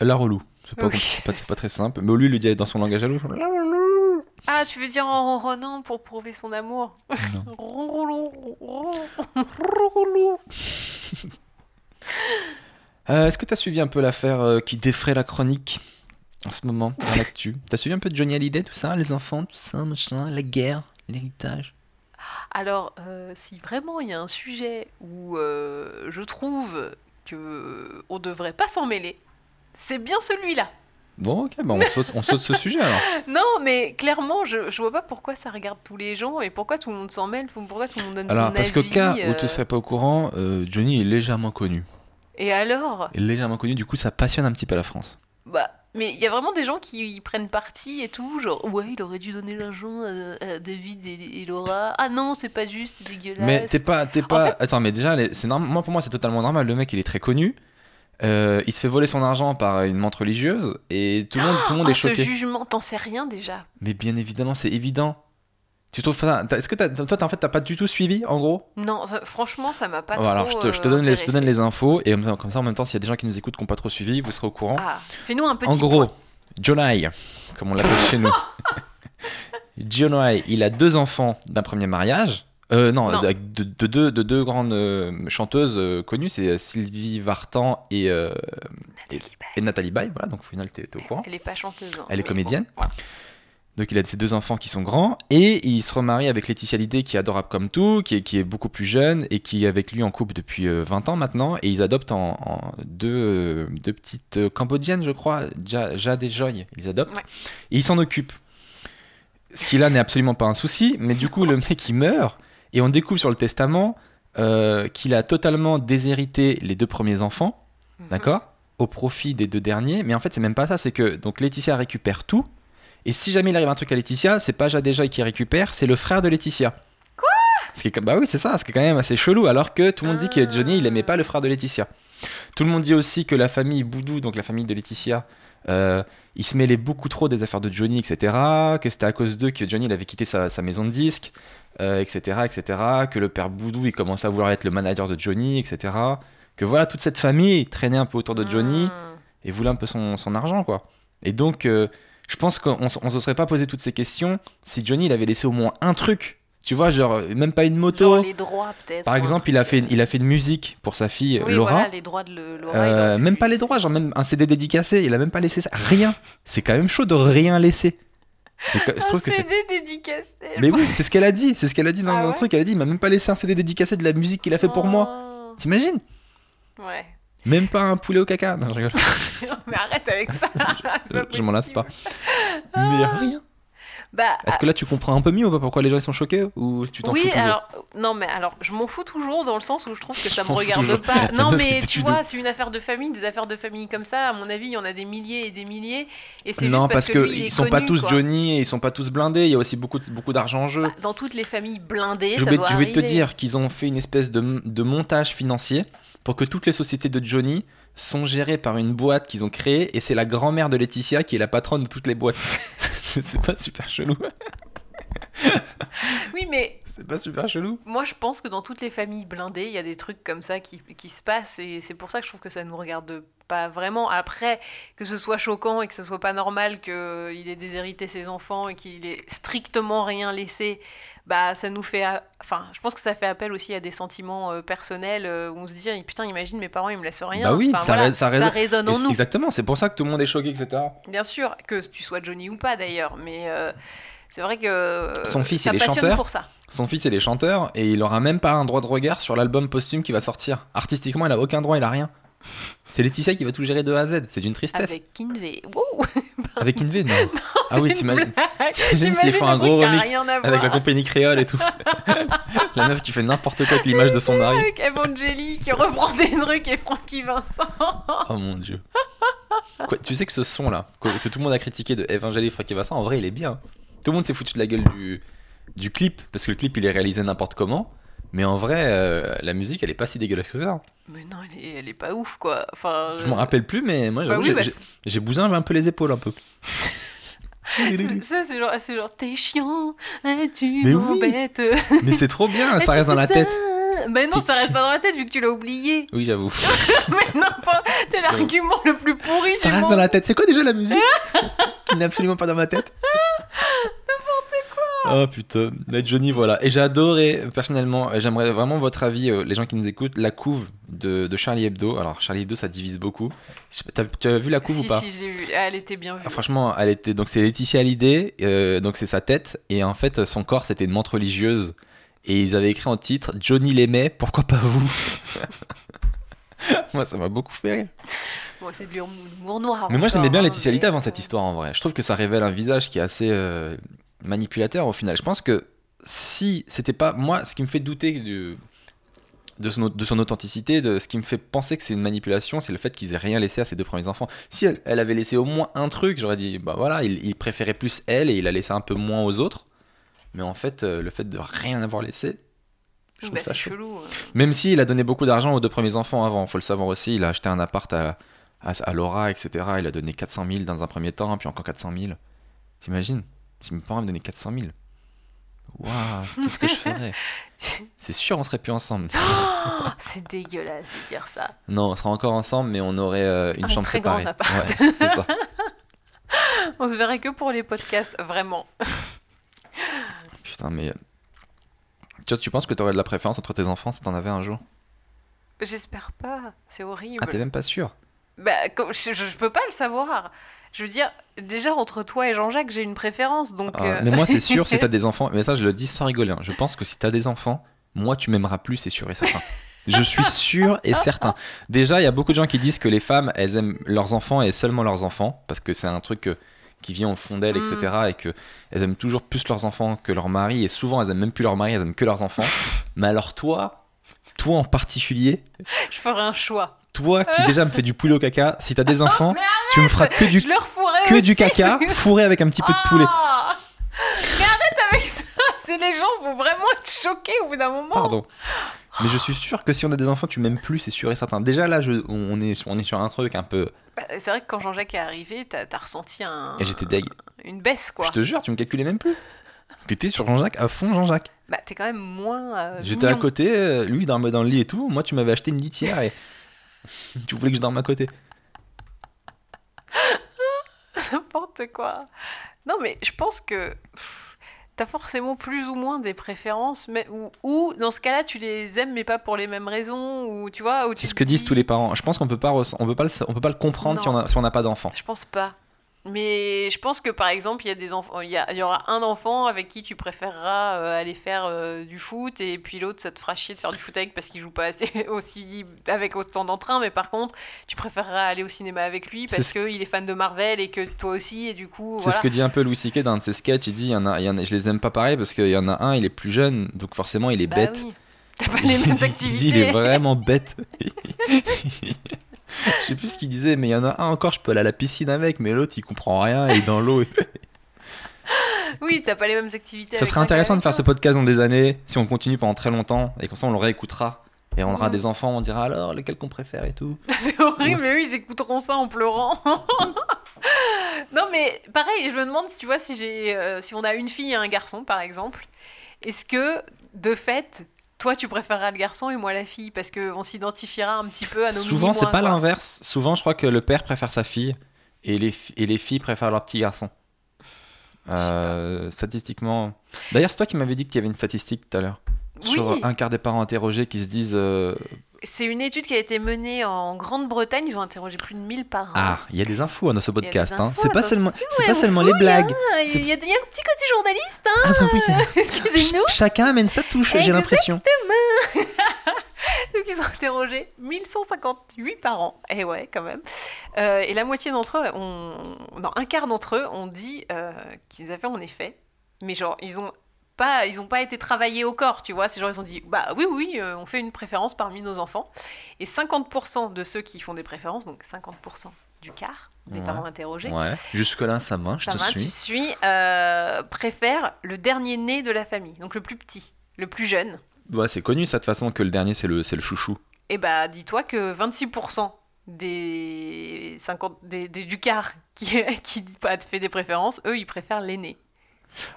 La relou. C'est pas, Oui, c'est pas, c'est c'est pas très simple. Mais lieu, il le dit dans son langage à l'eau. La relou. Ah, tu veux dire en ronronnant pour prouver son amour Non. [laughs] Euh, Est-ce que t'as suivi un peu l'affaire euh, qui défraie la chronique? En ce moment dans l'actu T'as suivi un peu de Johnny Hallyday, tout ça Les enfants, tout ça, machin, la guerre, l'héritage? Alors, euh, si vraiment il y a un sujet où euh, je trouve que on devrait pas s'en mêler, c'est bien celui-là. Bon, ok, bah on, saute, on saute ce [laughs] sujet alors. Non, mais clairement, je, je vois pas pourquoi ça regarde tous les gens et pourquoi tout le monde s'en mêle, pourquoi tout le monde donne Alors, son parce avis. qu'au cas où euh, tu serais pas au courant, euh, Johnny est légèrement connu. Et alors? Est légèrement connu, du coup, ça passionne un petit peu la France. Bah, mais il y a vraiment des gens qui y prennent parti et tout, genre ouais, il aurait dû donner l'argent à, à David et, et Laura. Ah non, c'est pas juste, c'est dégueulasse. Mais t'es pas, t'es pas. Attends, mais déjà, c'est moi pour moi c'est totalement normal. Le mec, il est très connu. Euh, il se fait voler son argent par une montre religieuse et tout le monde, tout le monde Ah, est ce choqué. jugement, t'en sais rien déjà. Mais bien évidemment, c'est évident. Tu trouves ça Est-ce que toi, en fait, t'as pas du tout suivi, en gros? Non, ça- franchement, ça m'a pas Voilà, trop. alors, je te, je, te euh, donne les, je te donne intéressé. les infos et comme ça, en même temps, s'il y a des gens qui nous écoutent qui n'ont pas trop suivi, vous serez au courant. Ah, fais-nous un petit en gros, point. Jonai, comme on l'appelle chez nous. [laughs] Jonai, il a deux enfants d'un premier mariage. Euh, non, Non. De, de- de deux, de deux grandes euh, chanteuses connues, c'est Sylvie Vartan et, euh, et, et Nathalie Baye. Voilà, donc au final, t'es au courant. Elle est pas chanteuse. hein, Elle est comédienne. bon, voilà. Donc il a ses deux enfants qui sont grands et il se remarie avec Laetitia Hallyday qui est adorable comme tout, qui est, qui est beaucoup plus jeune et qui est avec lui en couple depuis euh, 20 ans maintenant et ils adoptent en, en deux, euh, deux petites euh, cambodgiennes je crois, Ja- Jade et Joy, ils adoptent Ouais. et ils s'en occupent. Ce qui là n'est absolument pas un souci, mais du coup le [laughs] mec il meurt et on découvre sur le testament euh, qu'il a totalement déshérité les deux premiers enfants Mhm. d'accord Au profit des deux derniers. Mais en fait, c'est même pas ça. C'est que donc Laetitia récupère tout Et si jamais il arrive un truc à Laetitia, c'est pas déjà qui récupère, c'est le frère de Laetitia. Quoi? Ce qui est, Bah oui, c'est ça, ce qui est quand même assez chelou, alors que tout le monde dit que Ah. Johnny, il aimait pas le frère de Laetitia. Tout le monde dit aussi que la famille Boudou, donc la famille de Laetitia, euh, il se mêlait beaucoup trop des affaires de Johnny, etc. Que c'était à cause d'eux que Johnny il avait quitté sa, sa maison de disques, euh, etc., etc. Que le père Boudou, il commençait à vouloir être le manager de Johnny, etc. Que voilà, toute cette famille traînait un peu autour de Johnny Hmm. et voulait un peu son, son argent, quoi. Et donc, euh, je pense qu'on on se serait pas posé toutes ces questions si Johnny, il avait laissé au moins un truc. Tu vois, genre, même pas une moto. Genre les droits peut-être. Par exemple, il a, fait, il a fait de musique pour sa fille Oui, Laura. voilà, les droits de le- Laura. il Euh, même pas les droits, genre même un CD dédicacé, il a même pas laissé ça. Rien. C'est quand même chaud de rien laisser. C'est je trouve Un que c'est. CD dédicacé. Mais oui, c'est ce qu'elle a dit. C'est ce qu'elle a dit dans, Ah ouais truc. Elle a dit, il m'a même pas laissé un CD dédicacé de la musique qu'il a fait pour moi. Oh. T'imagines? Ouais. Même pas un poulet au caca. Non, je rigole. [laughs] Mais arrête avec ça. [laughs] je m'en lasse pas. Mais rien. Bah, Est-ce que là tu comprends un peu mieux ou pas pourquoi les gens ils sont choqués ou tu t'en oui, fous alors non, mais alors je m'en fous toujours dans le sens où je trouve que Je ça me regarde toujours. pas. [laughs] Non, mais tu vois, c'est une affaire de famille, des affaires de famille comme ça. À mon avis, il y en a des milliers et des milliers. Et c'est Non, juste parce que lui, il ils sont pas tous quoi. Johnny et ils sont pas tous blindés. Il y a aussi beaucoup beaucoup d'argent en jeu. Bah, dans toutes les familles blindées, oublié de te arriver. dire qu'ils ont fait une espèce de, de montage financier pour que toutes les sociétés de Johnny sont gérées par une boîte qu'ils ont créée et c'est la grand-mère de Laetitia qui est la patronne de toutes les boîtes. [laughs] [laughs] c'est pas super chelou. [laughs] Oui, mais C'est pas super chelou. moi, je pense que dans toutes les familles blindées, il y a des trucs comme ça qui, qui se passent. Et c'est pour ça que je trouve que ça ne nous regarde pas vraiment. Après, que ce soit choquant et que ce soit pas normal qu'il ait déshérité ses enfants et qu'il ait strictement rien laissé, bah ça nous fait. a- Enfin, je pense que ça fait appel aussi à des sentiments euh, personnels euh, où on se dit putain, imagine, mes parents ils me laissent rien. Bah oui, Enfin, ça voilà, ré- ça résonne- en nous. Exactement, c'est pour ça que tout le monde est choqué, etc. Bien sûr, que tu sois Johnny ou pas d'ailleurs, mais euh, c'est vrai que Son fils, ça il est chanteur. pour ça. Son fils, il est chanteur et il aura même pas un droit de regard sur l'album posthume qui va sortir. Artistiquement, il a aucun droit, il a rien. C'est Laetitia qui va tout gérer de A à Z. C'est d'une tristesse. Avec Kinvey. Wow [laughs] Avec Inve, [laughs] non. ah oui, t'imagines. T'imagines s'ils font un gros remix avec la compagnie créole et tout. [laughs] la meuf qui fait n'importe quoi avec l'image de son mari. Avec Evangélie qui reprend des trucs et Francky Vincent. Oh mon dieu. Quoi, tu sais que ce son là, que, que tout le monde a critiqué de Evangélie Francky Vincent, en vrai il est bien. Tout le monde s'est foutu de la gueule du, du clip, parce que le clip il est réalisé n'importe comment. Mais en vrai, euh, la musique elle est pas si dégueulasse que ça. Mais non, elle est, elle est pas ouf quoi. Enfin, Je m'en rappelle plus, mais moi Bah j'avoue, oui, bah, j'ai- c'est- bousé un peu les épaules un peu. c'est- [laughs] ça, c'est genre, c'est genre, t'es chiant, hein, tu Mais oui. m'embêtes. Mais c'est trop bien, [laughs] ça reste dans la ça. tête. Mais non, ça reste pas dans la tête vu que tu l'as oublié. [laughs] Oui, j'avoue. Mais non, pas- t'es l'argument le plus pourri Ça reste monde. dans la tête. C'est quoi déjà la musique Qui n'est absolument pas dans ma tête? N'importe quoi Oh putain. Mais Johnny, voilà. Et j'ai adoré, personnellement, et j'aimerais vraiment votre avis, euh, les gens qui nous écoutent, la couve de, de Charlie Hebdo. Alors, Charlie Hebdo, ça divise beaucoup. Tu as vu la couve si, ou pas? si, je l'ai vu. Ah, Elle était bien vue. Ah, Franchement, elle était. Donc, c'est Laetitia Hallyday, euh, donc c'est sa tête. Et en fait, son corps, c'était une menthe religieuse. Et ils avaient écrit en titre Johnny l'aimait, pourquoi pas vous? [laughs] Moi, ça m'a beaucoup fait rire. Bon, c'est de l'humour noir. Mais moi j'aimais bien hein, Laetitia Hallyday avant cette histoire en vrai. Je trouve que ça révèle un visage qui est assez euh, manipulateur au final. Je pense que si c'était pas moi, ce qui me fait douter du- de, son, de son authenticité, de ce qui me fait penser que c'est une manipulation, c'est le fait qu'ils aient rien laissé à ses deux premiers enfants. Si elle, elle avait laissé au moins un truc, j'aurais dit bah voilà, il, il préférait plus elle et il a laissé un peu moins aux autres. Mais en fait, euh, le fait de rien avoir laissé, je Bah, ça chelou. euh. Même s'il a donné beaucoup d'argent aux deux premiers enfants avant, faut le savoir aussi. Il a acheté un appart à, à, à Laura, etc. Il a donné 400 000 dans un premier temps, puis encore 400 000. T'imagines? Si mes parents me donnaient 400 000. Waouh, tout ce que je ferais? [laughs] C'est sûr, on serait plus ensemble. Oh, [gasps] c'est dégueulasse de dire ça. Non, on serait encore ensemble, mais on aurait euh, une Un chambre très grand séparée. appart. Ouais, c'est ça. [laughs] On se verrait que pour les podcasts, vraiment. [laughs] Putain, mais. euh, Tu, vois, tu penses que tu aurais de la préférence entre tes enfants si t'en avais un jour? J'espère pas. C'est horrible. Ah, t'es même pas sûr? Bah, je peux pas le savoir. Je veux dire, déjà entre toi et Jean-Jacques, j'ai une préférence, donc. Ah, euh, Mais moi, c'est sûr, [laughs] si t'as des enfants, mais ça, je le dis sans rigoler. hein. Je pense que si t'as des enfants, moi, tu m'aimeras plus, c'est sûr et certain. Je suis sûr et certain. Déjà, il y a beaucoup de gens qui disent que les femmes, elles aiment leurs enfants et seulement leurs enfants, parce que c'est un truc qui vient au fond d'elles, Mm. etc. Et que elles aiment toujours plus leurs enfants que leur mari, et souvent, elles aiment même plus leur mari, elles aiment que leurs enfants. [laughs] Mais alors, toi, toi en particulier, je ferai un choix. Toi qui déjà me fais du poulet au caca, si t'as des enfants, Mais tu me feras que du que du caca [laughs] fourré avec un petit peu de poulet. Ah Mais arrête avec ça [laughs] C'est les gens vont vraiment être choqués au bout d'un moment. Pardon. Mais je suis sûr que si on a des enfants, tu m'aimes plus, c'est sûr et certain. Déjà là, je, on, est, on est sur un truc un peu. Bah, c'est vrai que quand Jean-Jacques est arrivé, t'as as ressenti un, Et j'étais deg. une baisse, quoi. Je te jure, tu me calculais même plus. T'étais sur Jean-Jacques, à fond Jean-Jacques. Bah, t'es quand même moins. euh, J'étais à côté, euh, lui dormait dans le lit et tout. Moi, tu m'avais acheté une litière et. [laughs] tu voulais que je dorme à côté. [laughs] N'importe quoi. Non, mais je pense que t'as forcément plus ou moins des préférences, mais ou, ou dans ce cas-là, tu les aimes, mais pas pour les mêmes raisons, ou tu vois. C'est ce que disent dis- tous les parents. Je pense qu'on peut pas, on peut pas, le, on peut pas le comprendre Non. si on n'a pas d'enfant. Je pense pas. Mais je pense que par exemple, il y a des enfants, il y, a- il y aura un enfant avec qui tu préféreras euh, aller faire euh, du foot, et puis l'autre, ça te fera chier de faire du foot avec parce qu'il joue pas assez [laughs] aussi avec autant d'entrain. Mais par contre, tu préféreras aller au cinéma avec lui parce ce- qu'il est fan de Marvel et que toi aussi, et du coup, C'est voilà. ce que dit un peu Louis C.K. dans un de ses sketchs. Il dit il y en a, il y en a- je les aime pas pareil parce qu'il y en a un, il est plus jeune, donc forcément il est Bah bête. oui. T'as pas les [laughs] mêmes activités. Il dit, il est vraiment bête. [laughs] Je sais plus ce qu'il disait, mais il y en a un encore, je peux aller à la piscine avec, mais l'autre il comprend rien, il est dans l'eau. et. [laughs] Oui, t'as pas les mêmes activités. Ça serait intéressant de faire ce podcast dans des années, si on continue pendant très longtemps, et comme ça on le réécoutera. Et on aura Mhm. des enfants, on dira alors lequel qu'on préfère et tout. [laughs] C'est horrible, mais eux, ils écouteront ça en pleurant. [laughs] non, mais pareil, je me demande si tu vois, si, j'ai, euh, si on a une fille et un garçon, par exemple, est-ce que, de fait, toi, tu préféreras le garçon et moi la fille Parce qu'on s'identifiera un petit peu à nos Souvent c'est pas l'inverse. Souvent je crois que le père préfère sa fille et les, fi- et les filles préfèrent leur petit garçon. Euh, statistiquement. D'ailleurs, c'est toi qui m'avais dit qu'il y avait une statistique tout à l'heure. Sur un quart des parents interrogés qui se disent euh, C'est une étude qui a été menée en Grande-Bretagne. Ils ont interrogé plus de 1000 parents. Ah, il y a des infos dans ce podcast. hein. C'est pas seulement, c'est pas seulement les blagues. Il y, a, un petit côté journaliste, hein Ah bah oui. [laughs] Excusez-nous. Ch- Chacun amène sa touche, j'ai l'impression. [laughs] Donc ils ont interrogé 1158 parents. Et ouais, quand même. Euh, et la moitié d'entre eux, ont... non, un quart d'entre eux ont dit euh, qu'ils avaient en effet. Mais genre, ils ont pas, ils ont pas été travaillés au corps, tu vois. C'est genre, ils ont dit, bah oui, oui, euh, on fait une préférence parmi nos enfants. Et 50% de ceux qui font des préférences, donc 50% du quart des Ouais. parents interrogés, Ouais, jusque-là ça je ça va, suis. tu suis, euh, préfèrent le dernier né de la famille, donc le plus petit, le plus jeune. Ouais, c'est connu ça de toute façon que le dernier c'est le, c'est le chouchou. Et bah, dis-toi que 26% des 50 des, des- du quart qui, [laughs] qui a fait des préférences, eux, ils préfèrent l'aîné.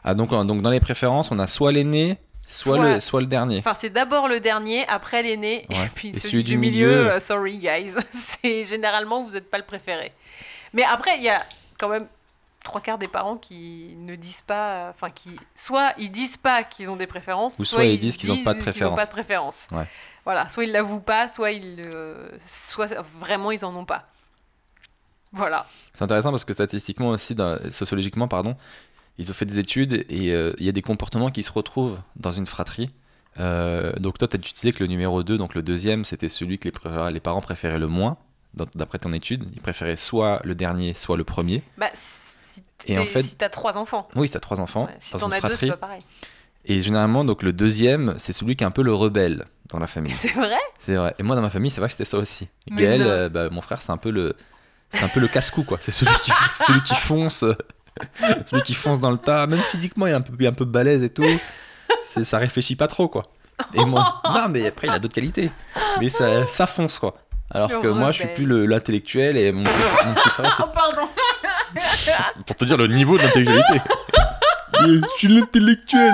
Ah donc, donc dans les préférences, on a soit l'aîné, soit, Soit- le, soit le dernier. Enfin, c'est d'abord le dernier, après l'aîné, et puis Et celui, du milieu, milieu- euh, sorry guys. [laughs] c'est généralement, vous n'êtes pas le préféré. Mais après, il y a quand même trois quarts des parents qui ne disent pas, enfin, qui, soit ils disent pas qu'ils ont des préférences, Ou soit ils disent qu'ils ont pas de préférence. pas de préférence. Ouais. Voilà, soit ils l'avouent pas, soit ils, euh, soit vraiment ils en ont pas. Voilà. C'est intéressant parce que statistiquement aussi, dans- sociologiquement, pardon, ils ont fait des études et euh, il y a des comportements qui se retrouvent dans une fratrie. Euh, donc toi, t'as- tu disais que le numéro 2, donc le deuxième, c'était celui que les, parents préféraient le moins, d'après ton étude. Ils préféraient soit le dernier, soit le premier. Bah, si Et en fait- si t'as trois enfants, Oui, t'as trois enfants Ouais, si t'en as deux, c'est fratrie. pas pareil. Et généralement, donc le deuxième, c'est celui qui est un peu le rebelle dans la famille. [laughs] C'est vrai? C'est vrai. Et moi, dans ma famille, c'est vrai que c'était ça aussi. Mais Gaël, euh, bah, mon frère, c'est un peu le, c'est un peu le casse-cou, quoi. C'est celui qui, [laughs] celui qui fonce, [laughs] celui qui fonce dans le tas. Même physiquement, il est un peu, il est un peu balèze et tout. C'est, ça réfléchit pas trop, quoi. Et moi, [laughs] non, mais après, il a d'autres qualités. Mais ça, ça fonce, quoi. Alors Le que moi, je suis plus le- l'intellectuel et mon, petit- mon petit frère, [laughs] Oh, pardon c'est pour te dire le niveau de l'intellectualité. je suis l'intellectuel.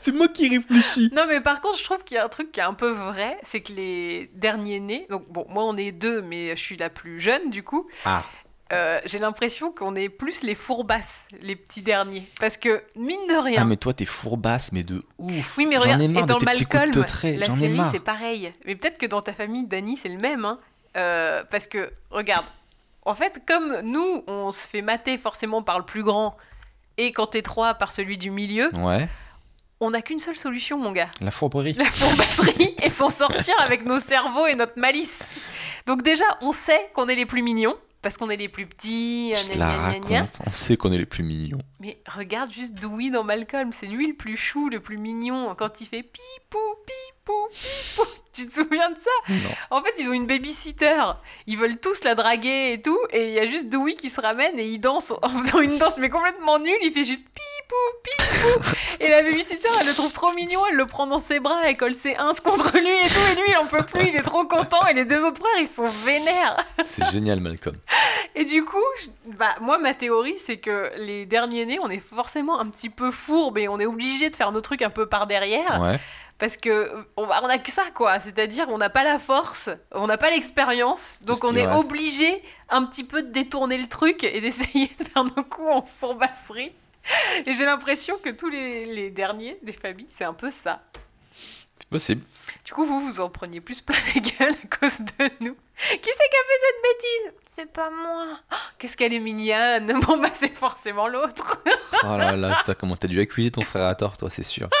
c'est moi qui réfléchis. Non, mais par contre, je trouve qu'il y a un truc qui est un peu vrai, c'est que les derniers nés, donc bon, moi on est deux, mais je suis la plus jeune du coup, Ah. Euh, j'ai l'impression qu'on est plus les fourbasses, les petits derniers. Parce que, mine de rien, Ah, mais toi, t'es fourbasse, mais de ouf. oui, mais regarde, ai et marre de dans de Malcolm, la série c'est pareil. Mais peut-être que dans ta famille, Dani, c'est le même, hein. Euh, parce que, regarde, en fait, comme nous, on se fait mater forcément par le plus grand, et quand t'es trois, par celui du milieu, Ouais, on n'a qu'une seule solution, mon gars. la fourberie. la fourbasserie et s'en sortir avec nos cerveaux et notre malice. Donc déjà, on sait qu'on est les plus mignons parce qu'on est les plus petits. Je la raconte. On sait qu'on est les plus mignons. Mais regarde juste Dewey dans Malcolm, c'est lui le plus chou, le plus mignon, quand il fait pipou, pipou, pipou. [laughs] Tu te souviens de ça? Non. En fait, ils ont une babysitter. Ils veulent tous la draguer et tout, et il y a juste Dewey qui se ramène et il danse en faisant une danse mais complètement nulle. Il fait juste pipou, pipou. et la babysitter, elle le trouve trop mignon, elle le prend dans ses bras, elle colle ses ins contre lui et tout, et lui, il en peut plus, il est trop content, et les deux autres frères, ils sont vénères. C'est génial, Malcolm. [laughs] Et du coup, je- bah, moi, ma théorie, c'est que les derniers nés, on est forcément un petit peu fourbe et on est obligé de faire nos trucs un peu par derrière. Ouais. Parce que euh, on, on a que ça, quoi. C'est-à-dire, on n'a pas la force, on n'a pas l'expérience. Donc, on est reste. obligé un petit peu de détourner le truc et d'essayer de faire nos coups en fourbasserie. Et j'ai l'impression que tous les, les derniers des familles, c'est un peu ça. C'est possible. Du coup, vous, vous en preniez plus plein la gueule à cause de nous. Qui c'est qui a fait cette bêtise? C'est pas moi. Oh, Qu'est-ce qu'elle est mignonne. Bon, bah, c'est forcément l'autre. Oh là là, putain, comment t'as dû accuser ton frère à tort, toi, c'est sûr. [laughs]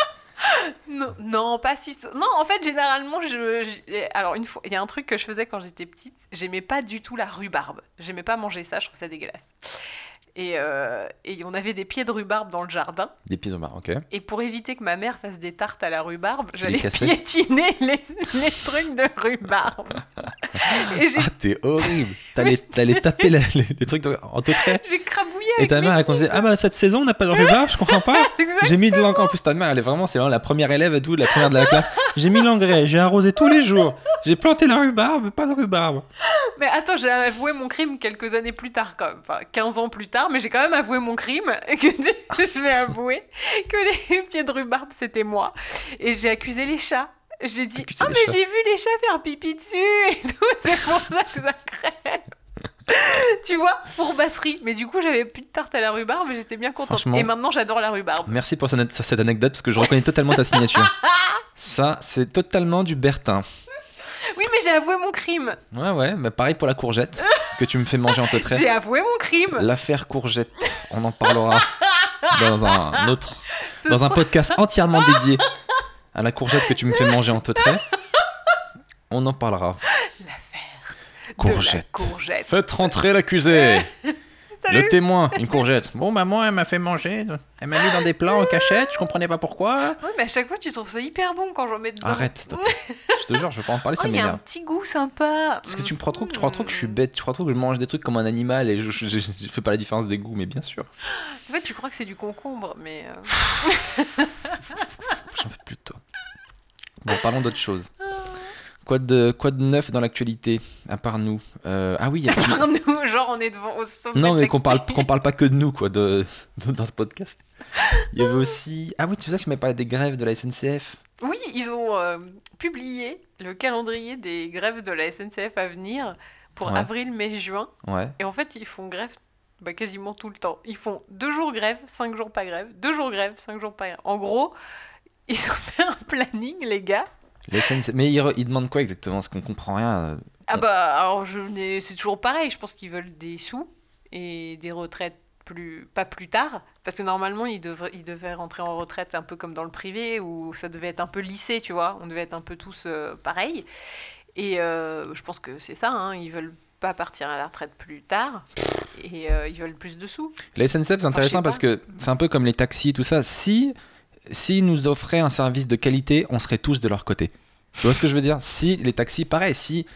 Non, non, pas si. Non, en fait, généralement, je. je- Alors, une fois, il y a un truc que je faisais quand j'étais petite. J'aimais pas du tout la rhubarbe. J'aimais pas manger ça, je trouve ça dégueulasse. Et, euh, et on avait des pieds de rhubarbe dans le jardin. Des pieds de bar, ok. Et pour éviter que ma mère fasse des tartes à la rhubarbe, j'allais piétiner [laughs] les, les trucs de rhubarbe. [laughs] et Ah, t'es horrible. [laughs] T'allais taper la- les, les trucs de- en trait. j'ai crabouillé Et ta mère, elle pieds. disait Ah bah cette saison, on n'a pas de rhubarbe, je comprends pas. J'ai mis de l'engrais. En plus, ta mère, elle est vraiment, c'est vraiment la première élève et tout, la première de la classe. J'ai mis l'engrais, j'ai arrosé tous les jours. J'ai planté la rhubarbe, pas de rhubarbe. Mais attends, j'ai avoué mon crime quelques années plus tard, quand même. Enfin, 15 ans plus tard, mais j'ai quand même avoué mon crime. [laughs] [laughs] J'ai avoué que les [laughs] pieds de rhubarbe, c'était moi. Et j'ai accusé les chats. J'ai dit, ah, les mais j'ai vu les chats faire pipi dessus et tout, c'est pour ça que ça crève. tu vois, fourbasserie. Mais du coup, j'avais plus de tarte à la rhubarbe et j'étais bien contente. Et maintenant, j'adore la rhubarbe. Merci pour cette cette anecdote parce que je reconnais totalement ta signature. Ça, c'est totalement du Bertin. Oui, mais j'ai avoué mon crime. Ouais, ouais, mais pareil pour la courgette [laughs] que tu me fais manger en te J'ai avoué mon crime. L'affaire courgette, on en parlera dans un [laughs] autre, Ce dans un podcast entièrement dédié [laughs] à la courgette que tu me fais manger en te On en parlera. L'affaire de la Courgette. courgette. Faites rentrer l'accusé. Salut. Le témoin, une courgette. Bon, bah moi, elle m'a fait manger. Elle m'a mis dans des plats en cachette, je comprenais pas pourquoi. Oui, mais à chaque fois, tu trouves ça hyper bon quand j'en mets dedans. Arrête. [laughs] Je te jure, je vais pas en parler, Oh, ça il y a un m'énerve. petit goût sympa. Parce que tu me crois trop, que- tu crois trop que je suis bête, tu crois trop que je mange des trucs comme un animal et je, je, je- je fais pas la différence des goûts, mais bien sûr. En fait, tu crois que c'est du concombre, mais. euh, J'en peux plus de toi. Bon, parlons d'autre chose. [laughs] Quoi de, quoi de neuf dans l'actualité, à part nous Euh, Ah oui, il y a par nous, genre, on est devant au sommet. Non, mais qu'on parle, qu'on parle pas que de nous, quoi, de, de- dans ce podcast. Il y avait aussi. Ah oui, tu sais que je m'avais parlé des grèves de la SNCF. Oui, ils ont euh, publié le calendrier des grèves de la SNCF à venir pour Ouais. avril, mai, juin. Ouais. Et en fait, ils font grève bah, quasiment tout le temps. Ils font deux jours grève, cinq jours pas grève, deux jours grève, cinq jours pas grève. En gros, ils ont [laughs] fait un planning, les gars. Mais ils, re- ils demandent quoi exactement? Parce qu'on comprend rien. euh. Ah bah alors je c'est toujours pareil, je pense qu'ils veulent des sous et des retraites plus pas plus tard parce que normalement ils devraient ils devaient rentrer en retraite un peu comme dans le privé où ça devait être un peu lissé, tu vois, on devait être un peu tous euh, pareils et euh, je pense que c'est ça hein, ils veulent pas partir à la retraite plus tard et euh, ils veulent plus de sous. La SNCF, c'est intéressant parce que c'est un peu comme les taxis, tout ça. Si s'ils nous offraient un service de qualité, on serait tous de leur côté. Tu vois ce que je veux dire? Si les taxis, pareil, si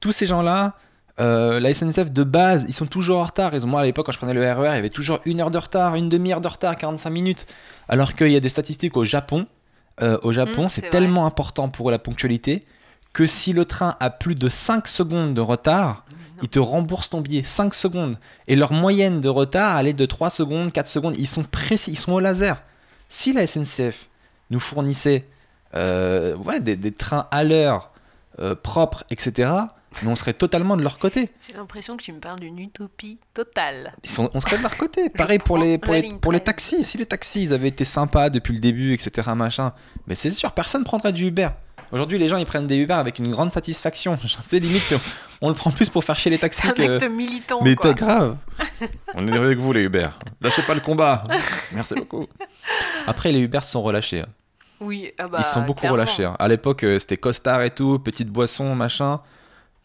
tous ces gens-là, euh, la SNCF de base, ils sont toujours en retard. Ils ont, moi, à l'époque, quand je prenais le RER, il y avait toujours une heure de retard, une demi-heure de retard, 45 minutes. Alors qu'il y a des statistiques au Japon. euh, au Japon, Mm, c'est tellement important pour la ponctualité que si le train a plus de 5 secondes de retard, ils te remboursent ton billet 5 secondes. Et leur moyenne de retard, elle est de 3 secondes, 4 secondes. Ils sont précis, ils sont au laser. Si la SNCF nous fournissait euh, ouais, des, des trains à l'heure, euh, propres, etc., nous, on serait totalement de leur côté. J'ai l'impression que tu me parles d'une utopie totale. Ils sont, on serait de leur côté. [laughs] Pareil pour les, prends pour, la les, ligne pour les 13. taxis. Si les taxis, ils avaient été sympas depuis le début, etc., machin, mais c'est sûr, personne prendrait du Uber. Aujourd'hui, les gens, ils prennent des Uber avec une grande satisfaction. [laughs] Je sais, limite, c'est- on le prend plus pour faire chier les taxis C'est un que... acte militant Mais t'es grave. On est avec vous les Uber. Lâchez pas le combat. Merci beaucoup. Après les Uber se sont relâchés. hein. Oui, ah bah, Ils se sont beaucoup clairement. relâchés. hein. À l'époque euh, c'était costard et tout, petite boisson, machin.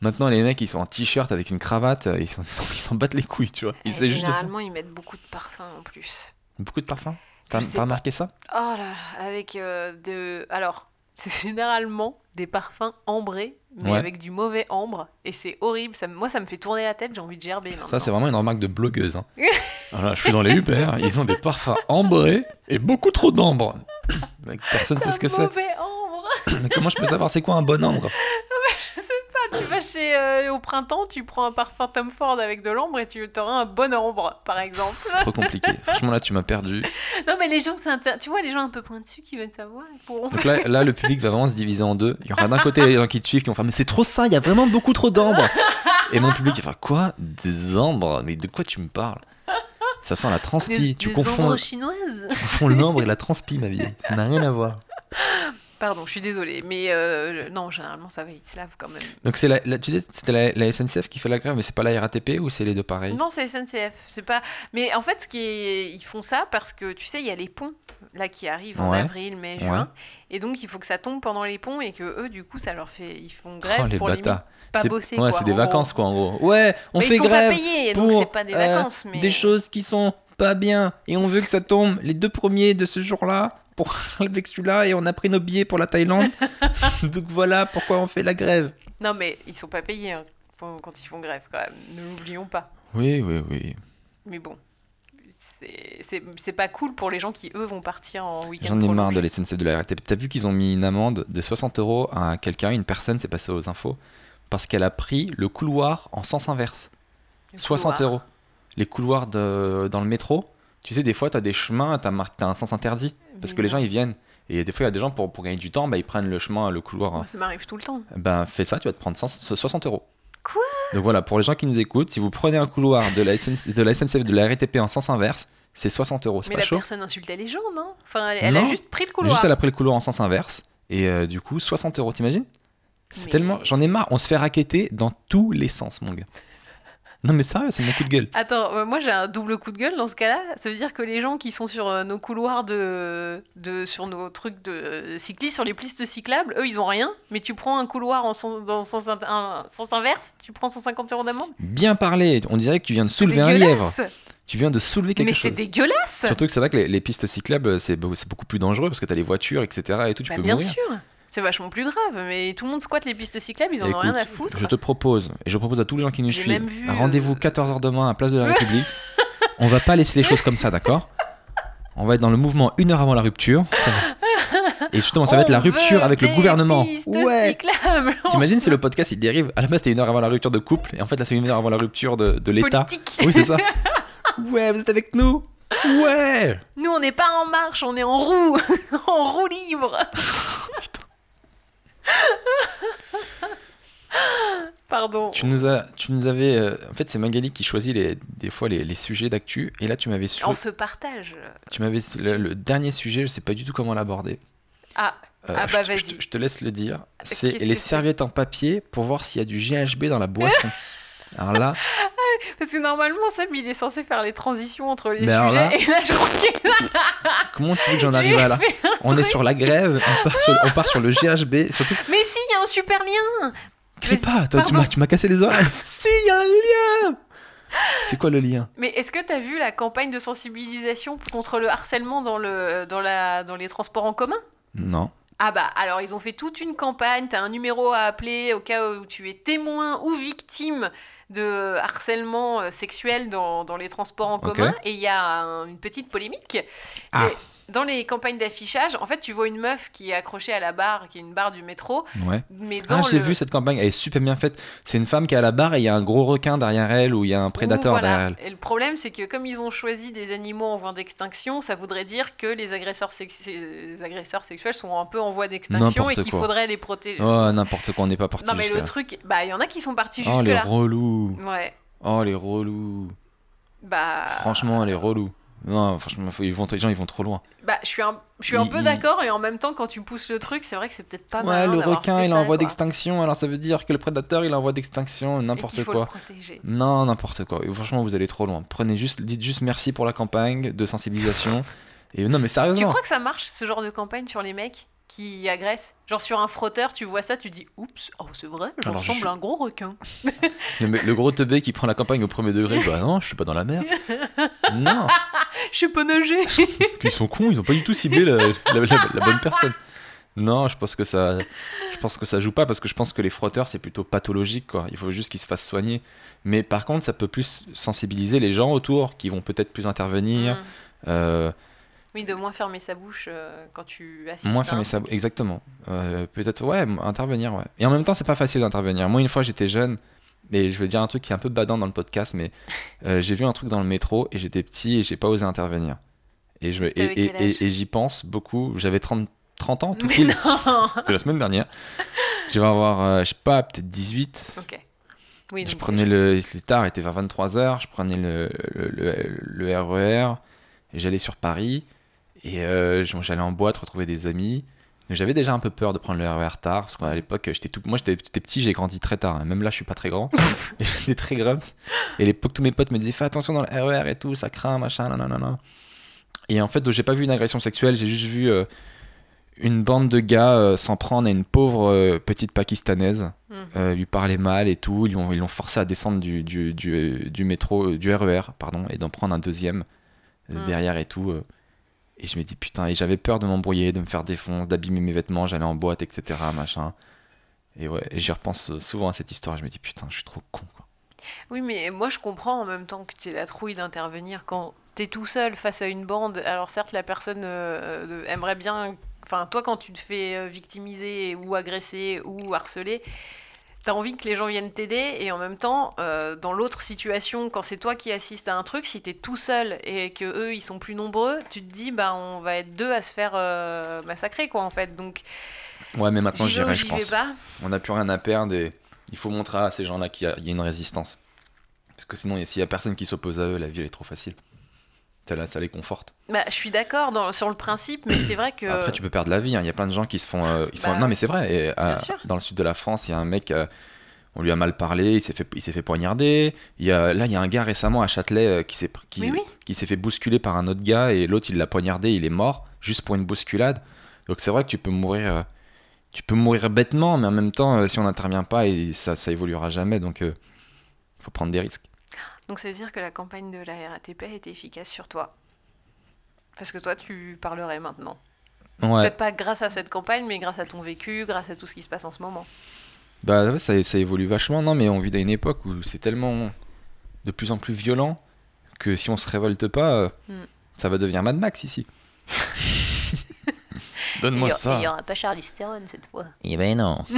Maintenant, les mecs, ils sont en t-shirt avec une cravate, euh, ils s'en battent les couilles, tu vois. Ils juste faire généralement, ils mettent beaucoup de parfum en plus. beaucoup de parfum. T'as remarqué ça? Oh là là, avec euh, de. Alors, c'est généralement des parfums ambrés, mais Ouais. avec du mauvais ambre. Et c'est horrible. Ça, moi, ça me fait tourner la tête, j'ai envie de gerber maintenant. Ça, c'est vraiment une remarque de blogueuse. hein. [laughs] Voilà, je suis dans les Uber, ils ont des parfums ambrés et beaucoup trop d'ambre. [coughs] Personne ne sait ce que c'est. mauvais ambre [coughs] comment je peux savoir c'est quoi un bon ambre Je sais pas, tu vas chez. euh, au printemps, tu prends un parfum Tom Ford avec de l'ambre et tu auras un bon ambre, par exemple. C'est trop compliqué. [laughs] Franchement, là, tu m'as perdu. non, mais les gens, c'est intér- tu vois, les gens un peu pointus qui veulent savoir. Pour... Donc là, là, le public va vraiment se diviser en deux. Il y aura d'un côté les gens qui te suivent qui vont faire Mais c'est trop ça, il y a vraiment beaucoup trop d'ambre. Et mon public va faire Quoi? Des ambres? Mais de quoi tu me parles? Ça sent la transpi. Des, tu des confonds, ombres chinoises. tu confonds l'ambre et la transpi, ma vie. Ça n'a rien à voir. Pardon, je suis désolée, mais euh, non, généralement ça va, ils se lavent quand même. Donc c'est la, la- tu dis c'était la, la SNCF qui fait la grève, mais c'est pas la RATP ou c'est les deux pareils? Non, c'est SNCF, c'est pas. Mais en fait, ce qui est, ils font ça parce que tu sais, il y a les ponts là qui arrivent en Ouais. avril, mai, Ouais. juin, et donc il faut que ça tombe pendant les ponts et que eux, du coup, ça leur fait, ils font grève Oh les pour bâtards. pas C'est- bosser. Ouais, quoi, c'est des en vacances gros. quoi en gros. Ouais, on Mais fait ils sont grève pas payés, donc pour, c'est pas des euh, vacances, mais des choses qui sont pas bien et on veut que ça tombe les deux premiers de ce jour-là pour [laughs] avec celui-là et on a pris nos billets pour la Thaïlande. [laughs] Donc voilà pourquoi on fait la grève. non, mais ils sont pas payés hein, quand ils font grève quand même. Ne l'oublions pas. Oui, oui, oui. Mais bon. c'est- pas cool pour les gens qui, eux, vont partir en week-end. J'en ai marre de la SNCF de la RATP. T'as vu qu'ils ont mis une amende de 60 euros à quelqu'un, une personne, c'est passé aux infos, parce qu'elle a pris le couloir en sens inverse. Le 60 couloir. euros. Les couloirs de, dans le métro, tu sais, des fois, tu as des chemins, tu as, un sens interdit. Parce que les gens, ils viennent. Et des fois, il y a des gens, pour, pour gagner du temps, bah, ils prennent le chemin, le couloir. Ça m'arrive tout le temps. Ben, fais ça, tu vas te prendre 100 60 euros. Quoi? Donc voilà, pour les gens qui nous écoutent, si vous prenez un couloir de la, SNC de la SNCF, de la RATP en sens inverse, c'est 60 euros. C'est Mais pas la chaud personne insultait les gens, non? Enfin, elle, elle a juste pris le couloir. Juste, elle a pris le couloir en sens inverse. Et euh, du coup, 60 euros, t'imagines? C'est Mais- tellement. J'en ai marre, on se fait raqueter dans tous les sens, mon gars. Non, mais sérieux, c'est mon coup de gueule. Attends, euh, moi j'ai un double coup de gueule dans ce cas-là. Ça veut dire que les gens qui sont sur euh, nos couloirs de, de sur nos trucs de euh, cyclistes, sur les pistes cyclables, eux ils ont rien. Mais tu prends un couloir en sens, dans sens, in- un sens inverse, tu prends 150 euros d'amende. Bien parlé, on dirait que tu viens de C'est soulever un lièvre. Tu viens de soulever quelque Mais c'est chose. dégueulasse. Surtout que c'est vrai que les, les pistes cyclables, c'est beau- c'est beaucoup plus dangereux parce que t'as les voitures, etc. Et tout, tu Bah, peux bien mourir. sûr. C'est vachement plus grave, mais tout le monde squatte les pistes cyclables, ils en ont rien à foutre. Je te propose, et je propose à tous les gens qui nous suivent, vu, rendez-vous euh, 14h demain à Place de la République. on va pas laisser les choses comme ça, d'accord? On va être dans le mouvement une heure avant la rupture. ça va. Et justement, ça va être la rupture avec le gouvernement. Ouais. T'imagines si le podcast il dérive? À la base, c'était une heure avant la rupture de couple, et en fait, là, c'est une heure avant la rupture de, de l'État. Politique. Oui, c'est ça. [laughs] Ouais, vous êtes avec nous? Ouais Nous, on n'est pas en marche, on est en roue, [laughs] en roue libre. [laughs] Pardon. Tu nous, as, tu nous avais. euh, en fait, c'est Magali qui choisit les, des fois les, les sujets d'actu. Et là, tu m'avais su- On se partage. tu m'avais le, le dernier sujet, je sais pas du tout comment l'aborder. Ah, Euh, Ah bah, je, vas-y. je te laisse le dire. C'est qu'est-ce les c'est serviettes en papier pour voir s'il y a du GHB dans la boisson. [laughs] Alors là, parce que normalement, Seb, il est censé faire les transitions entre les Mais alors sujets. là- Et là, je crois que [laughs] comment tu veux que j'en arrive à là On est sur la grève, on part sur, on part sur le GHB. Surtout, Mais si, il y a un super lien. Vas-y, pas, toi, tu m'as cassé les oreilles. [laughs] si, il y a un lien C'est quoi le lien? Mais est-ce que tu as vu la campagne de sensibilisation contre le harcèlement dans, le, dans, la, dans les transports en commun? Non. Ah bah alors ils ont fait toute une campagne, t'as un numéro à appeler au cas où tu es témoin ou victime de harcèlement euh, sexuel dans, dans les transports en commun et il y a un- une petite polémique. Ah. Dans les campagnes d'affichage, en fait tu vois une meuf qui est accrochée à la barre, qui est une barre du métro, Ouais. mais dans Ah, j'ai le... vu cette campagne, elle est super bien faite. C'est une femme qui est à la barre et il y a un gros requin derrière elle ou il y a un prédateur voilà. derrière elle. Et le problème, c'est que comme ils ont choisi des animaux en voie d'extinction, ça voudrait dire que les agresseurs, sex- les agresseurs sexuels sont un peu en voie d'extinction et qu'il faudrait les protéger. Oh, n'importe quoi, on n'est pas parti non, mais le truc, bah, il y en a qui sont partis Oh, les jusque-là. relous. Ouais, Oh, les relous. bah. Franchement, les relous. Non, franchement, faut- ils vont, les gens, ils vont trop loin. Bah, je suis un, je suis un Il- peu il- d'accord, et en même temps, quand tu pousses le truc, c'est vrai que c'est peut-être pas ouais, mal. le requin, il est en voie d'extinction, alors ça veut dire que le prédateur, il est en voie d'extinction, n'importe faut quoi. le protéger. Non, n'importe quoi. Et franchement, vous allez trop loin. Prenez juste, dites juste merci pour la campagne de sensibilisation. [laughs] Et non, mais Tu sérieusement. crois que ça marche, ce genre de campagne sur les mecs? Qui agresse. Genre sur un frotteur, tu vois ça, tu dis oups, oh c'est vrai, j'en je ressemble suis- à un gros requin. [laughs] Le, gros teubé qui prend la campagne au premier degré, bah non, je suis pas dans la mer. Non, [laughs] Je sais pas nager. ils sont cons, ils ont pas du tout ciblé la, la- la- la bonne personne. Non, je pense que ça, je pense que ça joue pas parce que je pense que les frotteurs c'est plutôt pathologique quoi. Il faut juste qu'ils se fassent soigner. Mais par contre, ça peut plus sensibiliser les gens autour qui vont peut-être plus intervenir. Mm. euh, Oui, de moins fermer sa bouche euh, quand tu assistes. Moins fermer un- sa Exactement. Euh, Peut-être, ouais, intervenir, ouais. Et en même temps, c'est pas facile d'intervenir. Moi, une fois, j'étais jeune, et je vais dire un truc qui est un peu badant dans le podcast, mais [laughs] euh, j'ai vu un truc dans le métro, et j'étais petit, et j'ai pas osé intervenir. Et, je, et, et, j'y pense beaucoup. J'avais 30, 30 ans, tout pile. [laughs] C'était la semaine dernière. Je vais avoir, je sais pas, peut-être 18. Ok. Oui, je prenais le. C'était tard, il était vers 23h. Je prenais le, le, le- le RER, et j'allais sur Paris. Et euh, j'allais en boîte retrouver des amis. J'avais déjà un peu peur de prendre le RER tard, parce qu'à l'époque, j'étais tout... moi j'étais petit, j'ai grandi très tard. hein. Même là, je suis pas très grand. [laughs] j'étais très grumps. Et à l'époque, tous mes potes me disaient Fais attention dans le RER et tout, ça craint, machin, nanana. Et en fait, j'ai pas vu une agression sexuelle, j'ai juste vu euh, une bande de gars euh, s'en prendre à une pauvre euh, petite pakistanaise, euh, lui parler mal et tout. Ils l'ont ils forcé à descendre du, du, du, du métro, du RER, pardon, et d'en prendre un deuxième Mhm. derrière et tout. Et je me dis putain, et j'avais peur de m'embrouiller, de me faire défoncer, d'abîmer mes vêtements, j'allais en boîte, etc. Machin. Et ouais, et j'y repense euh, souvent à cette histoire. Je me dis putain, je suis trop con. Quoi. Oui, mais moi je comprends en même temps que tu es la trouille d'intervenir quand tu es tout seul face à une bande. Alors certes, la personne euh, aimerait bien... Enfin, toi quand tu te fais euh, victimiser ou agresser ou harceler, T'as envie que les gens viennent t'aider et en même temps, euh, dans l'autre situation, quand c'est toi qui assistes à un truc, si t'es tout seul et que eux ils sont plus nombreux, tu te dis bah on va être deux à se faire euh, massacrer quoi en fait. Donc Ouais, mais maintenant j'y vais ou j'irai, je pense. pas. On n'a plus rien à perdre et il faut montrer à ces gens-là qu'il y, y a une résistance. Parce que sinon, s'il y a personne qui s'oppose à eux, la vie elle est trop facile. Ça, ça les conforte. Bah, je suis d'accord sur le principe, mais c'est vrai que Après, tu peux perdre la vie. hein. Il y a plein de gens qui se font. euh, ils sont... Bah, Non, mais c'est vrai. Et, euh, dans le sud de la France, il y a un mec. euh, on lui a mal parlé. Il s'est fait, il s'est fait poignarder. Il y a... Là, il y a un gars récemment à Châtelet qui s'est qui... Oui. qui s'est fait bousculer par un autre gars et l'autre il l'a poignardé. Il est mort juste pour une bousculade. Donc c'est vrai que tu peux mourir. Tu peux mourir bêtement, mais en même temps, si on n'intervient pas, et ça, ça évoluera jamais. Donc, il faut prendre des risques. Donc ça veut dire que la campagne de la RATP a été efficace sur toi. Parce que toi, tu parlerais maintenant. Ouais. Peut-être pas grâce à cette campagne, mais grâce à ton vécu, grâce à tout ce qui se passe en ce moment. Bah ça, ça évolue vachement. Non, mais on vit à une époque où c'est tellement de plus en plus violent que si on se révolte pas, euh, Mm. ça va devenir Mad Max ici. Donne-moi ça. Il y aura pas Charlize Theron cette fois. Eh ben non. [laughs]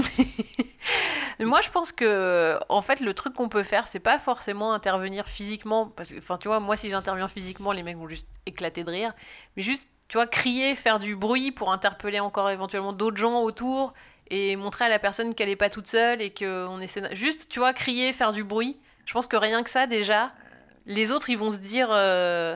Moi, je pense que, en fait, le truc qu'on peut faire, c'est pas forcément intervenir physiquement. Parce que, enfin, tu vois, moi, si j'interviens physiquement, les mecs vont juste éclater de rire. Mais juste, tu vois, crier, faire du bruit pour interpeller encore éventuellement d'autres gens autour et montrer à la personne qu'elle est pas toute seule et qu'on essaie. Juste, tu vois, crier, faire du bruit. Je pense que rien que ça, déjà, les autres, ils vont se dire. euh,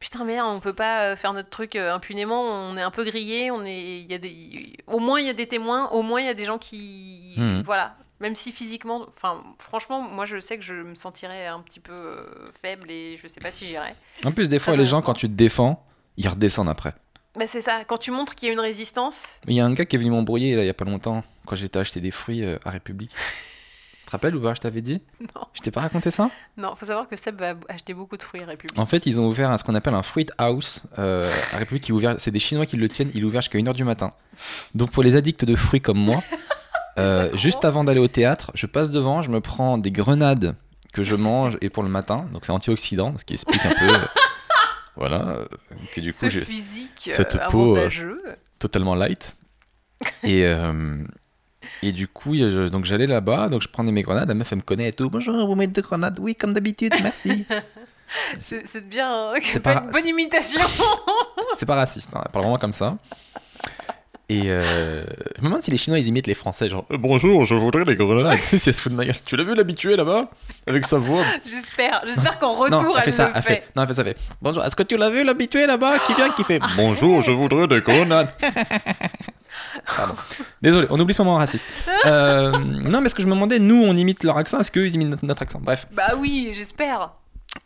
Putain merde, on peut pas euh, faire notre truc euh, impunément, on est un peu grillé, on est il y a des au moins il y a des témoins, au moins il y a des gens qui Mhm. voilà, même si physiquement enfin franchement, moi je sais que je me sentirais un petit peu euh, faible et je sais pas si j'irais. En plus, des fois, les gens, quand tu te défends, ils redescendent après. Bah c'est ça, quand tu montres qu'il y a une résistance, Il y a un gars qui est venu m'embrouiller là, il y a pas longtemps, quand j'étais acheter des fruits euh, à République. [laughs] Tu te rappelles ou pas, je t'avais dit? Non. Je t'ai pas raconté ça? Non, faut savoir que Seb va acheter beaucoup de fruits à République. En fait, ils ont ouvert un- ce qu'on appelle un fruit house euh, à République. Qui est ouvert, c'est des Chinois qui le tiennent. Il est ouvert jusqu'à 1h du matin. Donc pour les addicts de fruits comme moi, [laughs] euh, juste avant d'aller au théâtre, je passe devant, je me prends des grenades que je mange et pour le matin. Donc c'est antioxydant, ce qui explique un peu. euh, [laughs] voilà, euh, que du coup Ce j'ai physique cette peau, totalement light. Et, et du coup, je- donc j'allais là-bas, donc je prenais mes grenades, la meuf elle me connaît et tout. Bonjour, vous mettez deux grenades Oui, comme d'habitude, merci. [laughs] C'est c'est bien, hein, C'est pas- une bonne imitation. [laughs] C'est pas raciste, hein, elle parle vraiment comme ça. Et euh, je me demande si les Chinois ils imitent les Français, genre Euh, bonjour, je voudrais des grenades. [laughs] si elle se fout de ma gueule. Tu l'as vu l'habitué là-bas? Avec sa voix. [laughs] J'espère, j'espère qu'en retour non, elle fait ça, le elle fait. fait. Non, elle fait ça, elle fait. Bonjour, est-ce que tu l'as vu l'habitué là-bas qui vient, qui fait [laughs] Bonjour, je voudrais des grenades. Pardon. Désolé, on oublie ce moment raciste. Euh, non, mais ce que je me demandais, nous on imite leur accent, est-ce qu'eux ils imitent notre, notre accent? Bref. Bah oui, j'espère.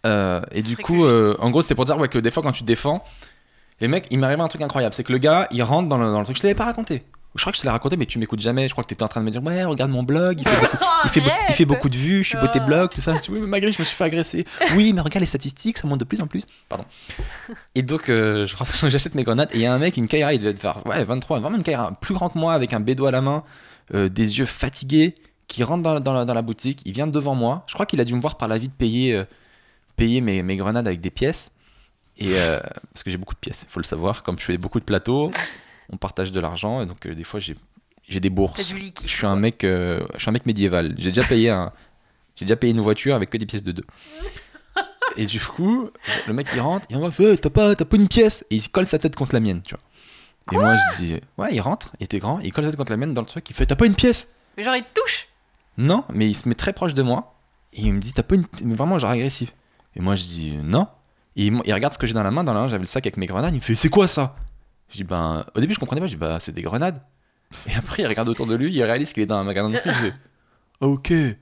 Euh, et Ce du coup, euh, en gros, c'était pour dire ouais, que des fois, quand tu te défends, Et mec, il m'est arrivé un truc incroyable. C'est que le gars, il rentre dans le, dans le truc. Je te l'avais pas raconté. Je crois que je te l'ai raconté, mais tu m'écoutes jamais. Je crois que tu étais en train de me dire Ouais, regarde mon blog, il fait, beaucoup, de vues, je suis beauté blog, tout ça. Je dis, oui, mais malgré, je me suis fait agresser. Oui, mais regarde les statistiques, ça monte de plus en plus. Pardon. Et donc, euh, [laughs] j'achète mes grenades et il y a un mec, une Kaira, il devait être faire ouais, 23, vraiment une Kaira plus grand que moi, avec un bédo à la main, euh, des yeux fatigués, qui rentre dans, dans la, dans la boutique. Il vient devant moi. Je crois qu'il a dû me voir par la vie de payer, euh, payer mes, mes grenades avec des pièces. Et euh, parce que j'ai beaucoup de pièces, il faut le savoir. Comme je fais beaucoup de plateaux, on partage de l'argent et donc euh, des fois j'ai j'ai des bourses. du liquide. Je suis un mec, euh, je suis un mec médiéval. J'ai déjà payé un, j'ai déjà payé une voiture avec que des pièces de deux. Et du coup, le mec il rentre, il me fait, t'as pas, t'as pas une pièce, et il colle sa tête contre la mienne, tu vois. Et moi je dis, ouais, il rentre, il était grand, il colle sa tête contre la mienne dans le truc, il fait, t'as pas une pièce? Mais genre, il te touche? Non, mais il se met très proche de moi, et il me dit, t'as pas une, mais vraiment genre agressif. Et moi je dis, non. Il, regarde ce que j'ai dans la main, dans la j'avais le sac avec mes grenades, il me fait, c'est quoi ça? Je dis, ben, au début je comprenais pas, je dis, bah, c'est des grenades. Et après il regarde autour de lui, il réalise qu'il est dans un magasin de trucs, il fait, ok. Et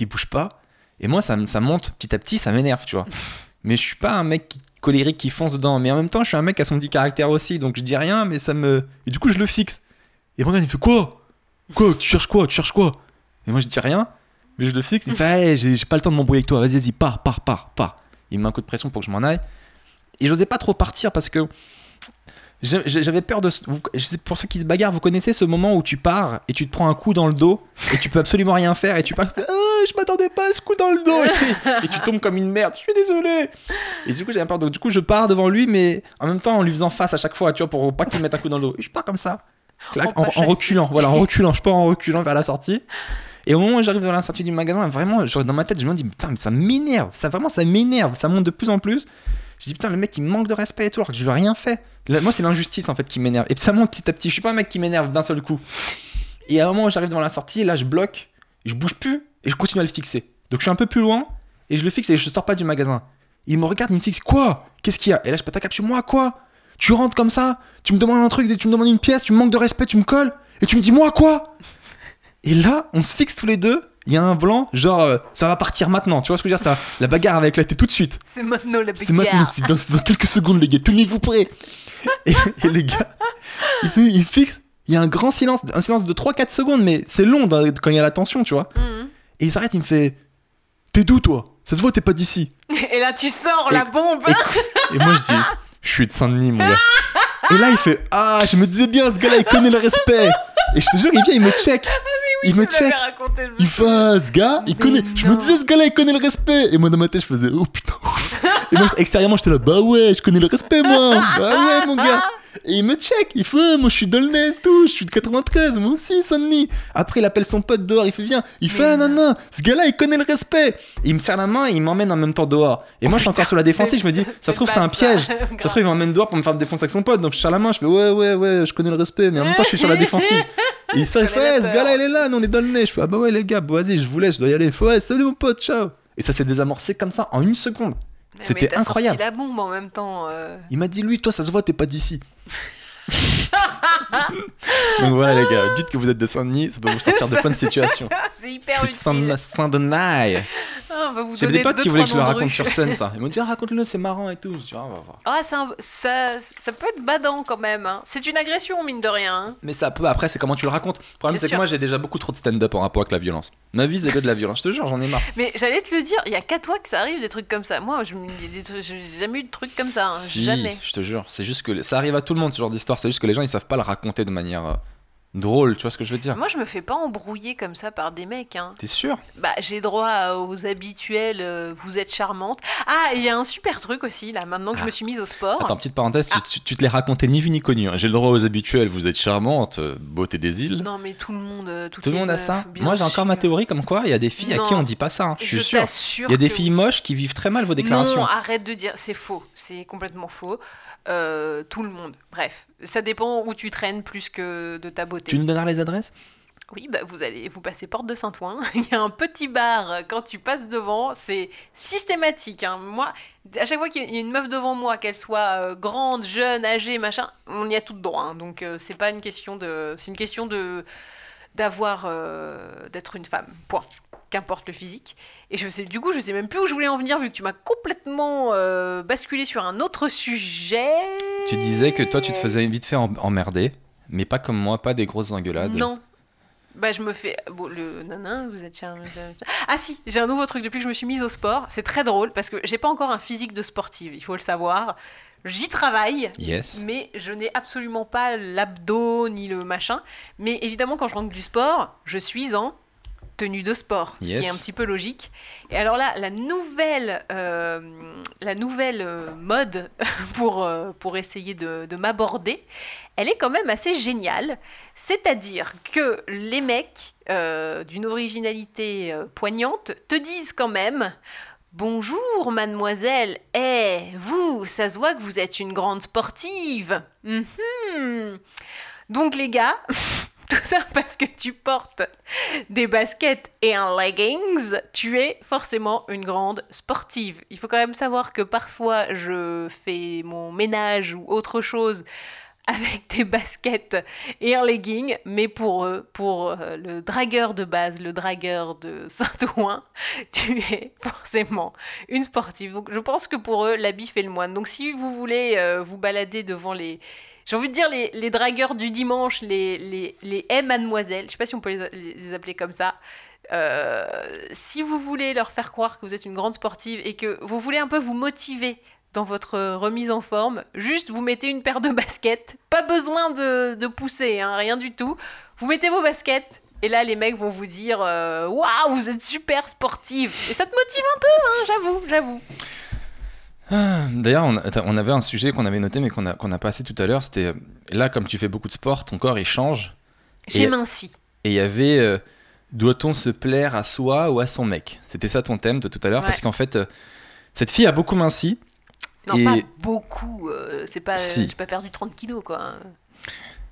il bouge pas. Et moi, ça, ça monte petit à petit, ça m'énerve, tu vois. Mais je suis pas un mec colérique qui fonce dedans. Mais en même temps, je suis un mec à son petit caractère aussi. Donc je dis rien, mais ça me. Et du coup, je le fixe. Et Morgan, il fait quoi? Quoi? Tu cherches quoi? Tu cherches quoi? Et moi, je dis rien. Mais je le fixe. Il me fait Allez, j'ai pas le temps de m'embrouiller avec toi. Vas-y, vas-y, pars, pars, pars, pars. Il me met un coup de pression pour que je m'en aille. Et j'osais pas trop partir parce que. J'avais peur de. Pour ceux qui se bagarrent, vous connaissez ce moment où tu pars et tu te prends un coup dans le dos et tu peux absolument rien faire et tu pars. Ah, je m'attendais pas à ce coup dans le dos et tu, et tu tombes comme une merde. Je suis désolé. Et du coup, j'avais peur. Donc, du coup, je pars devant lui, mais en même temps, en lui faisant face à chaque fois, tu vois, pour pas qu'il me mette un coup dans le dos. Et je pars comme ça, clac, En reculant. Voilà, en reculant. Je pars en reculant vers la sortie. Et au moment où j'arrive vers la sortie du magasin, vraiment, dans ma tête, je me dis, putain, mais ça m'énerve. Ça, vraiment, ça m'énerve. Ça monte de plus en plus. Je dis, putain, le mec, il manque de respect et tout, alors que je lui ai rien fait. Moi, c'est l'injustice, en fait, qui m'énerve. Et ça monte petit à petit. Je suis pas un mec qui m'énerve d'un seul coup. Et à un moment où j'arrive devant la sortie, là, je bloque, je bouge plus, et je continue à le fixer. Donc, je suis un peu plus loin, et je le fixe, et je sors pas du magasin. Il me regarde, il me fixe, quoi? Qu'est-ce qu'il y a? Et là, je pète un je suis, moi, quoi? Tu rentres comme ça, tu me demandes un truc, tu me demandes une pièce, tu me manques de respect, tu me colles, et tu me dis, moi, quoi? Et là, on se fixe tous les deux. Il y a un blanc, genre, euh, ça va partir maintenant. Tu vois ce que je veux dire ça, La bagarre va éclater tout de suite. C'est maintenant la C'est maintenant, bagarre. c'est dans, c'est dans quelques secondes, les gars. Tenez-vous prêts. Et, et les gars, ils, se- ils fixent. Il y a un grand silence, un silence de 3-4 secondes, mais c'est long quand il y a la tension, tu vois. Mhm. Et il s'arrête, il me fait T'es d'où, toi? Ça se voit, t'es pas d'ici. [laughs] Et là, tu sors Et- la bombe. Et, et moi, je dis Je suis de Saint-Denis, mon gars. [laughs] Et là, il fait Ah, je me disais bien, ce gars-là, il connaît le respect. Et je te jure, il vient, il me check. Il me check. raconté, Il fait ce gars, il connaît. Je me disais, ce gars-là, il connaît le respect. Et moi, dans ma tête, je faisais Oh putain, ouf. [laughs] Et moi, extérieurement, j'étais là Bah ouais, je connais le respect, moi. Bah ouais, mon gars. Et il me check. Il fait Moi, je suis Dolnay et tout. Je suis de 93. Moi aussi, Saint-Denis. Après, il appelle son pote dehors. Il fait Viens. Il fait Ah, non. non. Ce gars-là, il connaît le respect. Et il me serre la main et il m'emmène en même temps dehors. Et moi, je suis encore sur la défensive. Je me dis Ça se trouve, c'est un piège. [laughs] Ça se trouve, il m'emmène dehors pour me faire défoncer avec son pote. Donc je serre la main, je fais ouais, ouais, ouais, je connais le respect, mais en même temps, je suis sur la [laughs] défensive. Et il sort, il fait ouais, ce gars-là, il est là, nous on est dans le nez. Je fais ah bah ouais, les gars, bon, vas-y, je vous laisse, je dois y aller. Il fait ouais, salut mon pote, ciao. Et ça s'est désamorcé comme ça en une seconde. C'était incroyable. sorti la bombe en même temps. euh. Il m'a dit lui, toi, ça se voit, t'es pas d'ici. [laughs] [laughs] Donc voilà, les gars, dites que vous êtes de Saint-Denis, ça peut vous sortir de plein de situations. [laughs] C'est hyper utile. Saint- Saint-Denis. Ah, on va vous J'ai donner des potes deux, qui voulaient que je le raconte sur scène, ça. [laughs] Ils m'ont dit ah, raconte-le, c'est marrant et tout. Je dis ah, on va voir. Ah, c'est un- ça, ça peut être badant quand même. hein. C'est une agression, mine de rien. hein. Mais ça peut, après, c'est comment tu le racontes. Le problème, Bien c'est que sûr. moi, j'ai déjà beaucoup trop de stand-up en rapport avec la violence. Ma vie, c'est que de la violence. Je te jure, j'en ai marre. Mais j'allais te le dire, il y a qu'à toi que ça arrive des trucs comme ça. Moi, je j'ai jamais eu de trucs comme ça. hein. si, Jamais. je te jure. C'est juste que ça arrive à tout le monde, ce genre d'histoire. C'est juste que les gens, ils savent pas le raconter de manière euh, drôle. Tu vois ce que je veux dire? Moi, je me fais pas embrouiller comme ça par des mecs. Hein. T'es sûr? Bah, j'ai droit à- aux habituels. euh, vous êtes charmante. Ah, il y a un super truc aussi là. Maintenant que je Ah. me suis mise au sport. Attends, petite parenthèse, Ah. tu, tu- tu te l'es raconté ni vu ni connu. hein. J'ai le droit aux habituels, vous êtes charmante, euh, beauté des îles. Non, mais tout le monde. euh, toutes Tout le monde a ça? Moi, j'ai encore ma théorie comme quoi il y a des filles à qui on dit pas ça. hein. Je suis Je sûr. Il y a des filles moches qui vivent très mal vos déclarations. Non, arrête de dire, c'est faux, c'est complètement faux. Euh, tout le monde, bref, ça dépend où tu traînes plus que de ta beauté. Tu nous donneras les adresses? Oui, bah vous allez, vous passez porte de Saint-Ouen. [laughs] Il y a un petit bar euh, quand tu passes devant, c'est systématique. hein. Moi, à chaque fois qu'il y a une meuf devant moi, qu'elle soit euh, grande, jeune, âgée, machin, on y a tout droit. hein. Donc euh, c'est pas une question de, c'est une question de d'avoir, euh, d'être une femme. Point. Qu'importe le physique. Et je sais, du coup, je sais même plus où je voulais en venir vu que tu m'as complètement euh, basculé sur un autre sujet. Tu disais que toi, tu te faisais vite fait em- emmerder, mais pas comme moi, pas des grosses engueulades. Non. Bah, je me fais. Bon, le nanan, vous êtes. Ah, si, j'ai un nouveau truc depuis que je me suis mise au sport. C'est très drôle parce que j'ai pas encore un physique de sportive, il faut le savoir. J'y travaille, Yes. mais je n'ai absolument pas l'abdos ni le machin. Mais évidemment, quand je rentre du sport, je suis en tenue de sport, ce qui est un petit peu logique. Et alors là, la nouvelle, euh, la nouvelle euh, mode [laughs] pour, euh, pour essayer de, de m'aborder, elle est quand même assez géniale. C'est-à-dire que les mecs euh, d'une originalité poignante te disent quand même Bonjour mademoiselle, eh, vous, ça se voit que vous êtes une grande sportive. Mhm. Donc les gars, [laughs] tout ça parce que tu portes des baskets et un leggings, tu es forcément une grande sportive. Il faut quand même savoir que parfois je fais mon ménage ou autre chose avec des baskets et un legging, mais pour, euh, pour euh, le dragueur de base, le dragueur de Saint-Ouen, [laughs] tu es forcément une sportive. Donc je pense que pour eux, l'habit fait le moine. Donc si vous voulez euh, vous balader devant les... J'ai envie de dire les, dragueurs du dimanche, les, les, les mademoiselles, je sais pas si on peut les appeler comme ça, euh, si vous voulez leur faire croire que vous êtes une grande sportive et que vous voulez un peu vous motiver dans votre remise en forme, juste vous mettez une paire de baskets, pas besoin de, de pousser, hein, rien du tout. Vous mettez vos baskets et là les mecs vont vous dire euh, waouh vous êtes super sportive et ça te motive un peu, hein, j'avoue, j'avoue. Ah, D'ailleurs, on, avait un sujet qu'on avait noté, mais qu'on a, qu'on a passé tout à l'heure. C'était euh, là, comme tu fais beaucoup de sport, ton corps il change. J'ai minci. Et il y avait euh, doit-on se plaire à soi ou à son mec? C'était ça ton thème de tout à l'heure, Ouais. parce qu'en fait, euh, cette fille a beaucoup minci. Non Et- pas beaucoup, euh, c'est pas, Si. j'ai pas perdu 30 kilos quoi.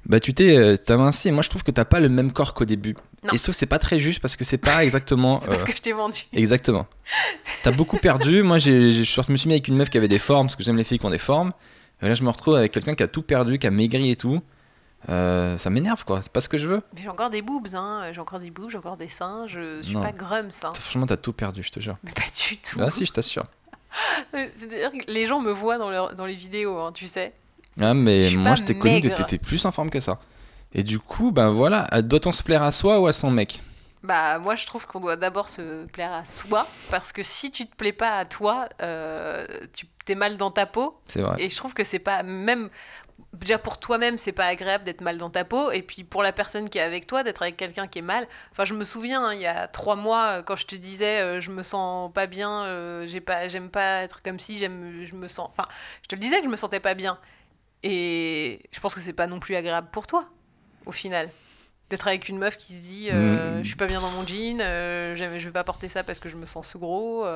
Bah, tu t'es, euh, t'as minci. Moi, je trouve que t'as pas le même corps qu'au début. Non. Et trouve que c'est pas très juste parce que c'est pas exactement. [laughs] C'est parce euh, que je t'ai vendu. Exactement. T'as beaucoup perdu. Moi, j'ai, je me suis mis avec une meuf qui avait des formes, parce que j'aime les filles qui ont des formes. Et là, je me retrouve avec quelqu'un qui a tout perdu, qui a maigri et tout. Euh, ça m'énerve, quoi. C'est pas ce que je veux. Mais j'ai encore des boobs, hein. J'ai encore des boobs, j'ai encore des seins. Je suis Non. pas grums, ça. Franchement, t'as tout perdu, je te jure. Mais pas du tout. Ah, si, je t'assure. [laughs] C'est-à-dire que les gens me voient dans, leur- dans les vidéos, hein, tu sais. Ah, mais moi, je t'ai connu, maigre. t'étais plus en forme que ça. Et du coup, ben voilà, doit-on se plaire à soi ou à son mec? Bah, moi, je trouve qu'on doit d'abord se plaire à soi. Parce que si tu te plais pas à toi, euh, tu t'es mal dans ta peau. C'est vrai. Et je trouve que c'est pas. Même. Déjà pour toi-même, c'est pas agréable d'être mal dans ta peau. Et puis pour la personne qui est avec toi, d'être avec quelqu'un qui est mal. Enfin, je me souviens, hein, il y a trois mois, euh, quand je te disais, euh, je me sens pas bien, euh, j'ai pas, j'aime pas être comme si, j'aime, je me sens. Enfin, je te le disais que je me sentais pas bien. Et je pense que c'est pas non plus agréable pour toi, au final. D'être avec une meuf qui se dit, euh, Mm. je suis pas bien dans mon jean, euh, je vais pas porter ça parce que je me sens sous gros.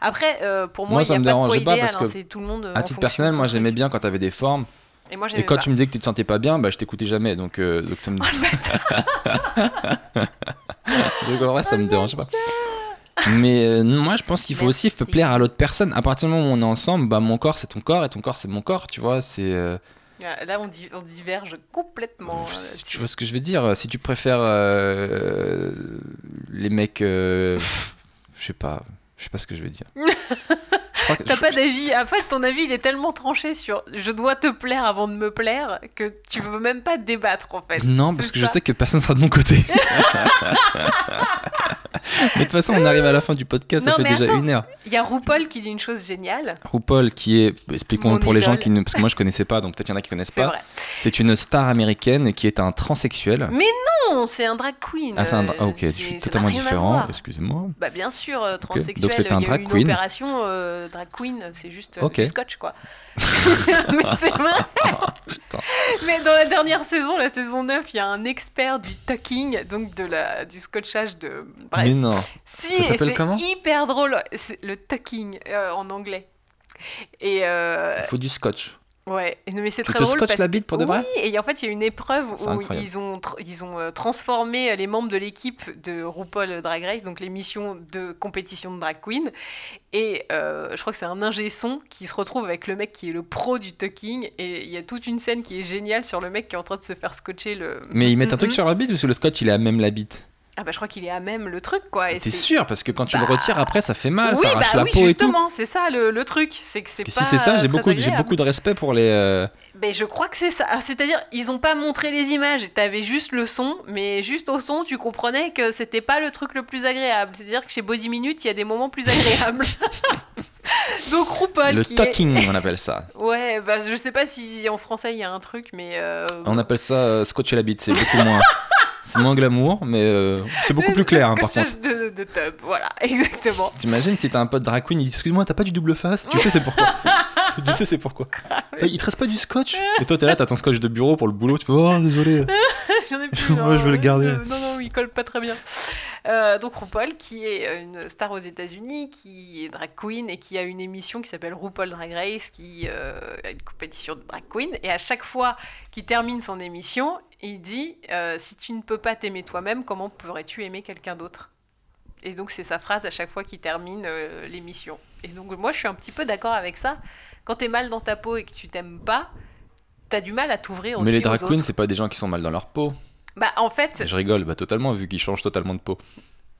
Après, pour moi, Moi, ça a me pas dérangeait pas parce que, c'est tout le monde. À titre personnel, moi, j'aimais bien quand t'avais des formes. Et moi, Et j'aimais quand pas. tu me dis que tu te sentais pas bien, bah, je t'écoutais jamais. Donc, euh, donc ça me. [laughs] [laughs] donc en vrai, ça me dérange pas. Mais euh, moi, je pense qu'il faut aussi Merci. se plaire à l'autre personne. À partir du moment où on est ensemble, bah, mon corps, c'est ton corps et ton corps, c'est mon corps. Tu vois, c'est. euh, Ah, Là, on, di- on diverge complètement. tu vois ce que je veux dire? Si tu préfères euh, les mecs. [laughs] je sais pas. Je sais pas ce que je veux dire. Je crois que- T'as je- pas d'avis. En fait, ton avis, il est tellement tranché sur je dois te plaire avant de me plaire que tu veux même pas débattre, en fait. Non, parce C'est que je sais que personne sera de mon côté. [laughs] mais de toute façon, on arrive à la fin du podcast, ça fait mais déjà attends. une heure. Il y a RuPaul qui dit une chose géniale. RuPaul, qui est, expliquons Mon pour les gens qui ne, parce que moi je [laughs] connaissais pas, donc peut-être il y en a qui connaissent C'est pas. C'est une star américaine qui est un transsexuel. Non, c'est un drag queen. Ah, c'est un, dra- euh, ah, ok, je c'est- suis totalement différent. Excusez-moi. Bah bien sûr, euh, transsexuel, Donc c'était un drag queen. euh, drag queen, c'est juste euh, du scotch quoi. [laughs] Mais c'est vrai. [laughs] Mais dans la dernière saison, la saison 9, il y a un expert du tucking, donc de la, du scotchage de... Bref. Mais non. Si, Ça et s'appelle c'est comment hyper drôle, le tucking euh, en anglais. Et euh, Il faut du scotch. Ouais, mais c'est très te drôle parce la bite pour de vrai Oui, et en fait, il y a une épreuve où incroyable. ils ont ils ont euh, transformé les membres de l'équipe de RuPaul Drag Race, donc l'émission de compétition de drag queen, et euh, je crois que c'est un ingé son qui se retrouve avec le mec qui est le pro du tucking, et il y a toute une scène qui est géniale sur le mec qui est en train de se faire scotcher le. Mais ils mettent un truc Mhm. sur la bite ou sur le scotch il a même la bite? Ah bah je crois qu'il est à même le truc quoi. Et T'es c'est- sûr Parce que quand tu le Bah, retires après, ça fait mal, oui, ça arrache bah la oui, peau et tout. justement, c'est ça le, le truc, c'est que c'est pas. si c'est ça, j'ai beaucoup, j'ai beaucoup de respect pour les. euh, Ben, je crois que c'est ça. Ah, C'est-à-dire, ils ont pas montré les images, t'avais juste le son, mais juste au son, tu comprenais que c'était pas le truc le plus agréable. C'est-à-dire que chez Body Minute, il y a des moments plus agréables. [laughs] Donc RuPaul le qui talking, on appelle ça. [laughs] Ouais, bah je sais pas si en français il y a un truc, mais... euh, On appelle ça euh, scotcher la bite, c'est beaucoup moins. [laughs] c'est moins glamour, mais euh, c'est beaucoup plus clair hein, par contre. de, de tub, voilà, [laughs] exactement. T'imagines si t'as un pote drag queen, il dit Excuse-moi, t'as pas du double face? Tu sais, c'est pourquoi. [laughs] tu sais, c'est pourquoi. Il te reste pas du scotch? Et toi, t'es là, t'as ton scotch de bureau pour le boulot, tu fais Oh, désolé. [laughs] J'en ai plus. Ouais, hein. je vais le garder. Euh, Non, non, il colle pas très bien. Euh, donc RuPaul, qui est une star aux États-Unis, qui est drag queen et qui a une émission qui s'appelle RuPaul Drag Race, qui euh, a une compétition de drag queen. Et à chaque fois qu'il termine son émission, il dit euh, Si tu ne peux pas t'aimer toi-même, comment pourrais-tu aimer quelqu'un d'autre? Et donc c'est sa phrase à chaque fois qu'il termine euh, l'émission. Et donc moi je suis un petit peu d'accord avec ça. Quand t'es mal dans ta peau et que tu t'aimes pas, t'as du mal à t'ouvrir aussi Mais les drag queens, c'est pas des gens qui sont mal dans leur peau. Bah en fait, Je rigole, bah totalement, vu qu'ils changent totalement de peau.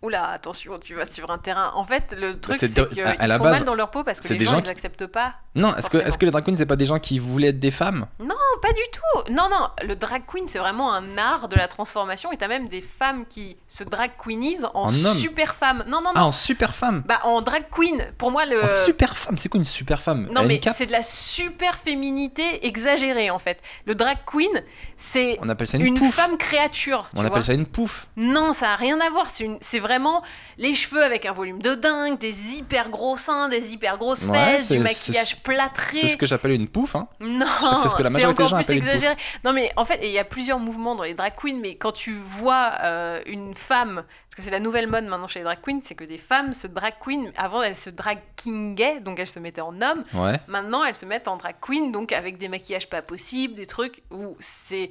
Oula, attention, tu vas sur un terrain. En fait, le truc, c'est c'est de- qu'ils sont base, mal dans leur peau parce que les des gens, gens ils qui- acceptent pas. Non, est-ce que, les drag queens, c'est pas des gens qui voulaient être des femmes? Non, pas du tout. Non, non, le drag queen, c'est vraiment un art de la transformation. Et t'as même des femmes qui se drag queenisent en, super femme. Non, non, non. Ah, en super femme Bah, en drag queen, pour moi, le. En super femme C'est quoi une super femme? Non, mais c'est de la super féminité exagérée, en fait. Le drag queen, c'est On appelle ça une, une, femme créature. tu On vois. appelle ça une pouffe. Non, ça a rien à voir. C'est une- vraiment les cheveux avec un volume de dingue, des hyper gros seins, des hyper grosses fesses, du maquillage plâtré. C'est ce que j'appelle une pouffe. Hein. Non, c'est ce que la majorité des encore gens plus appellent une exagéré. Non, mais en fait, il y a plusieurs mouvements dans les drag queens, mais quand tu vois euh, une femme, parce que c'est la nouvelle mode maintenant chez les drag queens, c'est que des femmes se drag queen. Avant, elles se drag kingaient, donc elles se mettaient en homme. Ouais. Maintenant, elles se mettent en drag queen, donc avec des maquillages pas possibles, des trucs où c'est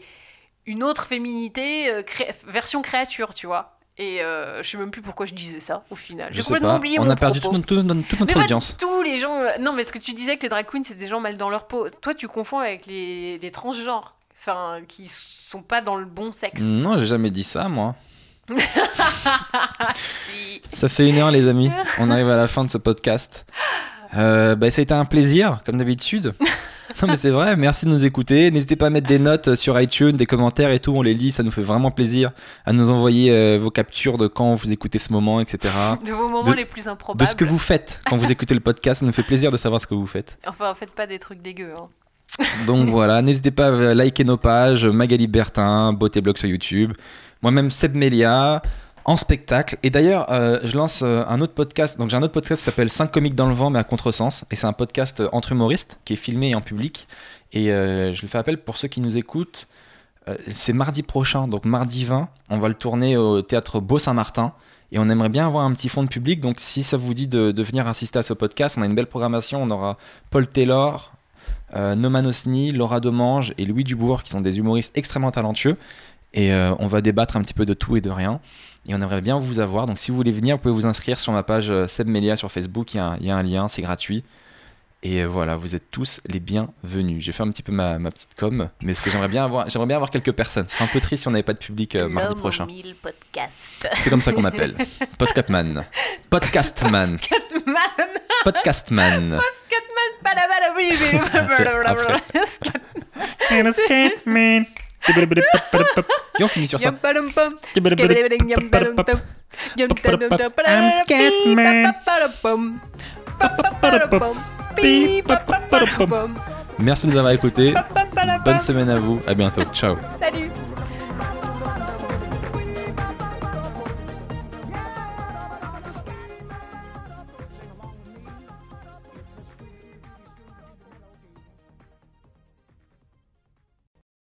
une autre féminité, euh, cré- version créature, tu vois. Et euh, je sais même plus pourquoi je disais ça au final. Je J'ai complètement pas. oublié On mon a perdu propos. toute notre, toute notre Mais pas audience. tous les gens. euh, Non, mais ce que tu disais que les drag queens, c'est des gens mal dans leur peau. Toi, tu confonds avec les, les transgenres. Enfin, qui sont pas dans le bon sexe. Non, j'ai jamais dit ça, moi. [laughs] Si. Ça fait une heure, les amis. On arrive à la fin de ce podcast. Euh, bah, ça a été un plaisir, comme d'habitude. [laughs] [laughs] Non, mais c'est vrai. Merci de nous écouter. N'hésitez pas à mettre des notes sur iTunes, des commentaires et tout. On les lit. Ça nous fait vraiment plaisir. À nous envoyer euh, vos captures de quand vous écoutez ce moment, etc. [laughs] De vos moments De- les plus De improbables. ce que vous faites quand vous écoutez le podcast. Ça nous fait plaisir de savoir ce que vous faites. Enfin, faites pas des trucs dégueux. hein. [laughs] Donc voilà, n'hésitez pas à liker nos pages, Magali Bertin, Beauté Blog sur YouTube, moi-même Seb Melia, en spectacle. Et d'ailleurs, euh, je lance euh, un autre podcast, donc j'ai un autre podcast qui s'appelle 5 comiques dans le vent mais à contresens, et c'est un podcast euh, entre humoristes qui est filmé en public. Et je le fais appel pour ceux qui nous écoutent. C'est mardi prochain, donc mardi 20, on va le tourner au théâtre Beau-Saint-Martin. Et on aimerait bien avoir un petit fond de public, donc si ça vous dit de, de venir assister à ce podcast, on a une belle programmation. On aura Paul Taylor, euh, Noman Osni, Laura Domange et Louis Dubourg, qui sont des humoristes extrêmement talentueux. Et euh, on va débattre un petit peu de tout et de rien. Et on aimerait bien vous avoir. Donc si vous voulez venir, vous pouvez vous inscrire sur ma page euh, Seb Melia sur Facebook. Il y, a un- il y a un lien, c'est gratuit. Et euh, voilà, vous êtes tous les bienvenus. J'ai fait un petit peu ma, ma petite com, mais ce que j'aimerais bien avoir, j'aimerais bien avoir quelques personnes. Ce serait un peu triste si on n'avait pas de public euh, mardi prochain. podcasts. C'est comme ça qu'on m'appelle. Podcastman. Podcastman. Scatman. Podcastman. Scatman. Badabadabibi. Et on finit sur ça? I'm Scatman. Merci de nous avoir écoutés. Bonne semaine à vous. À bientôt. Ciao. Salut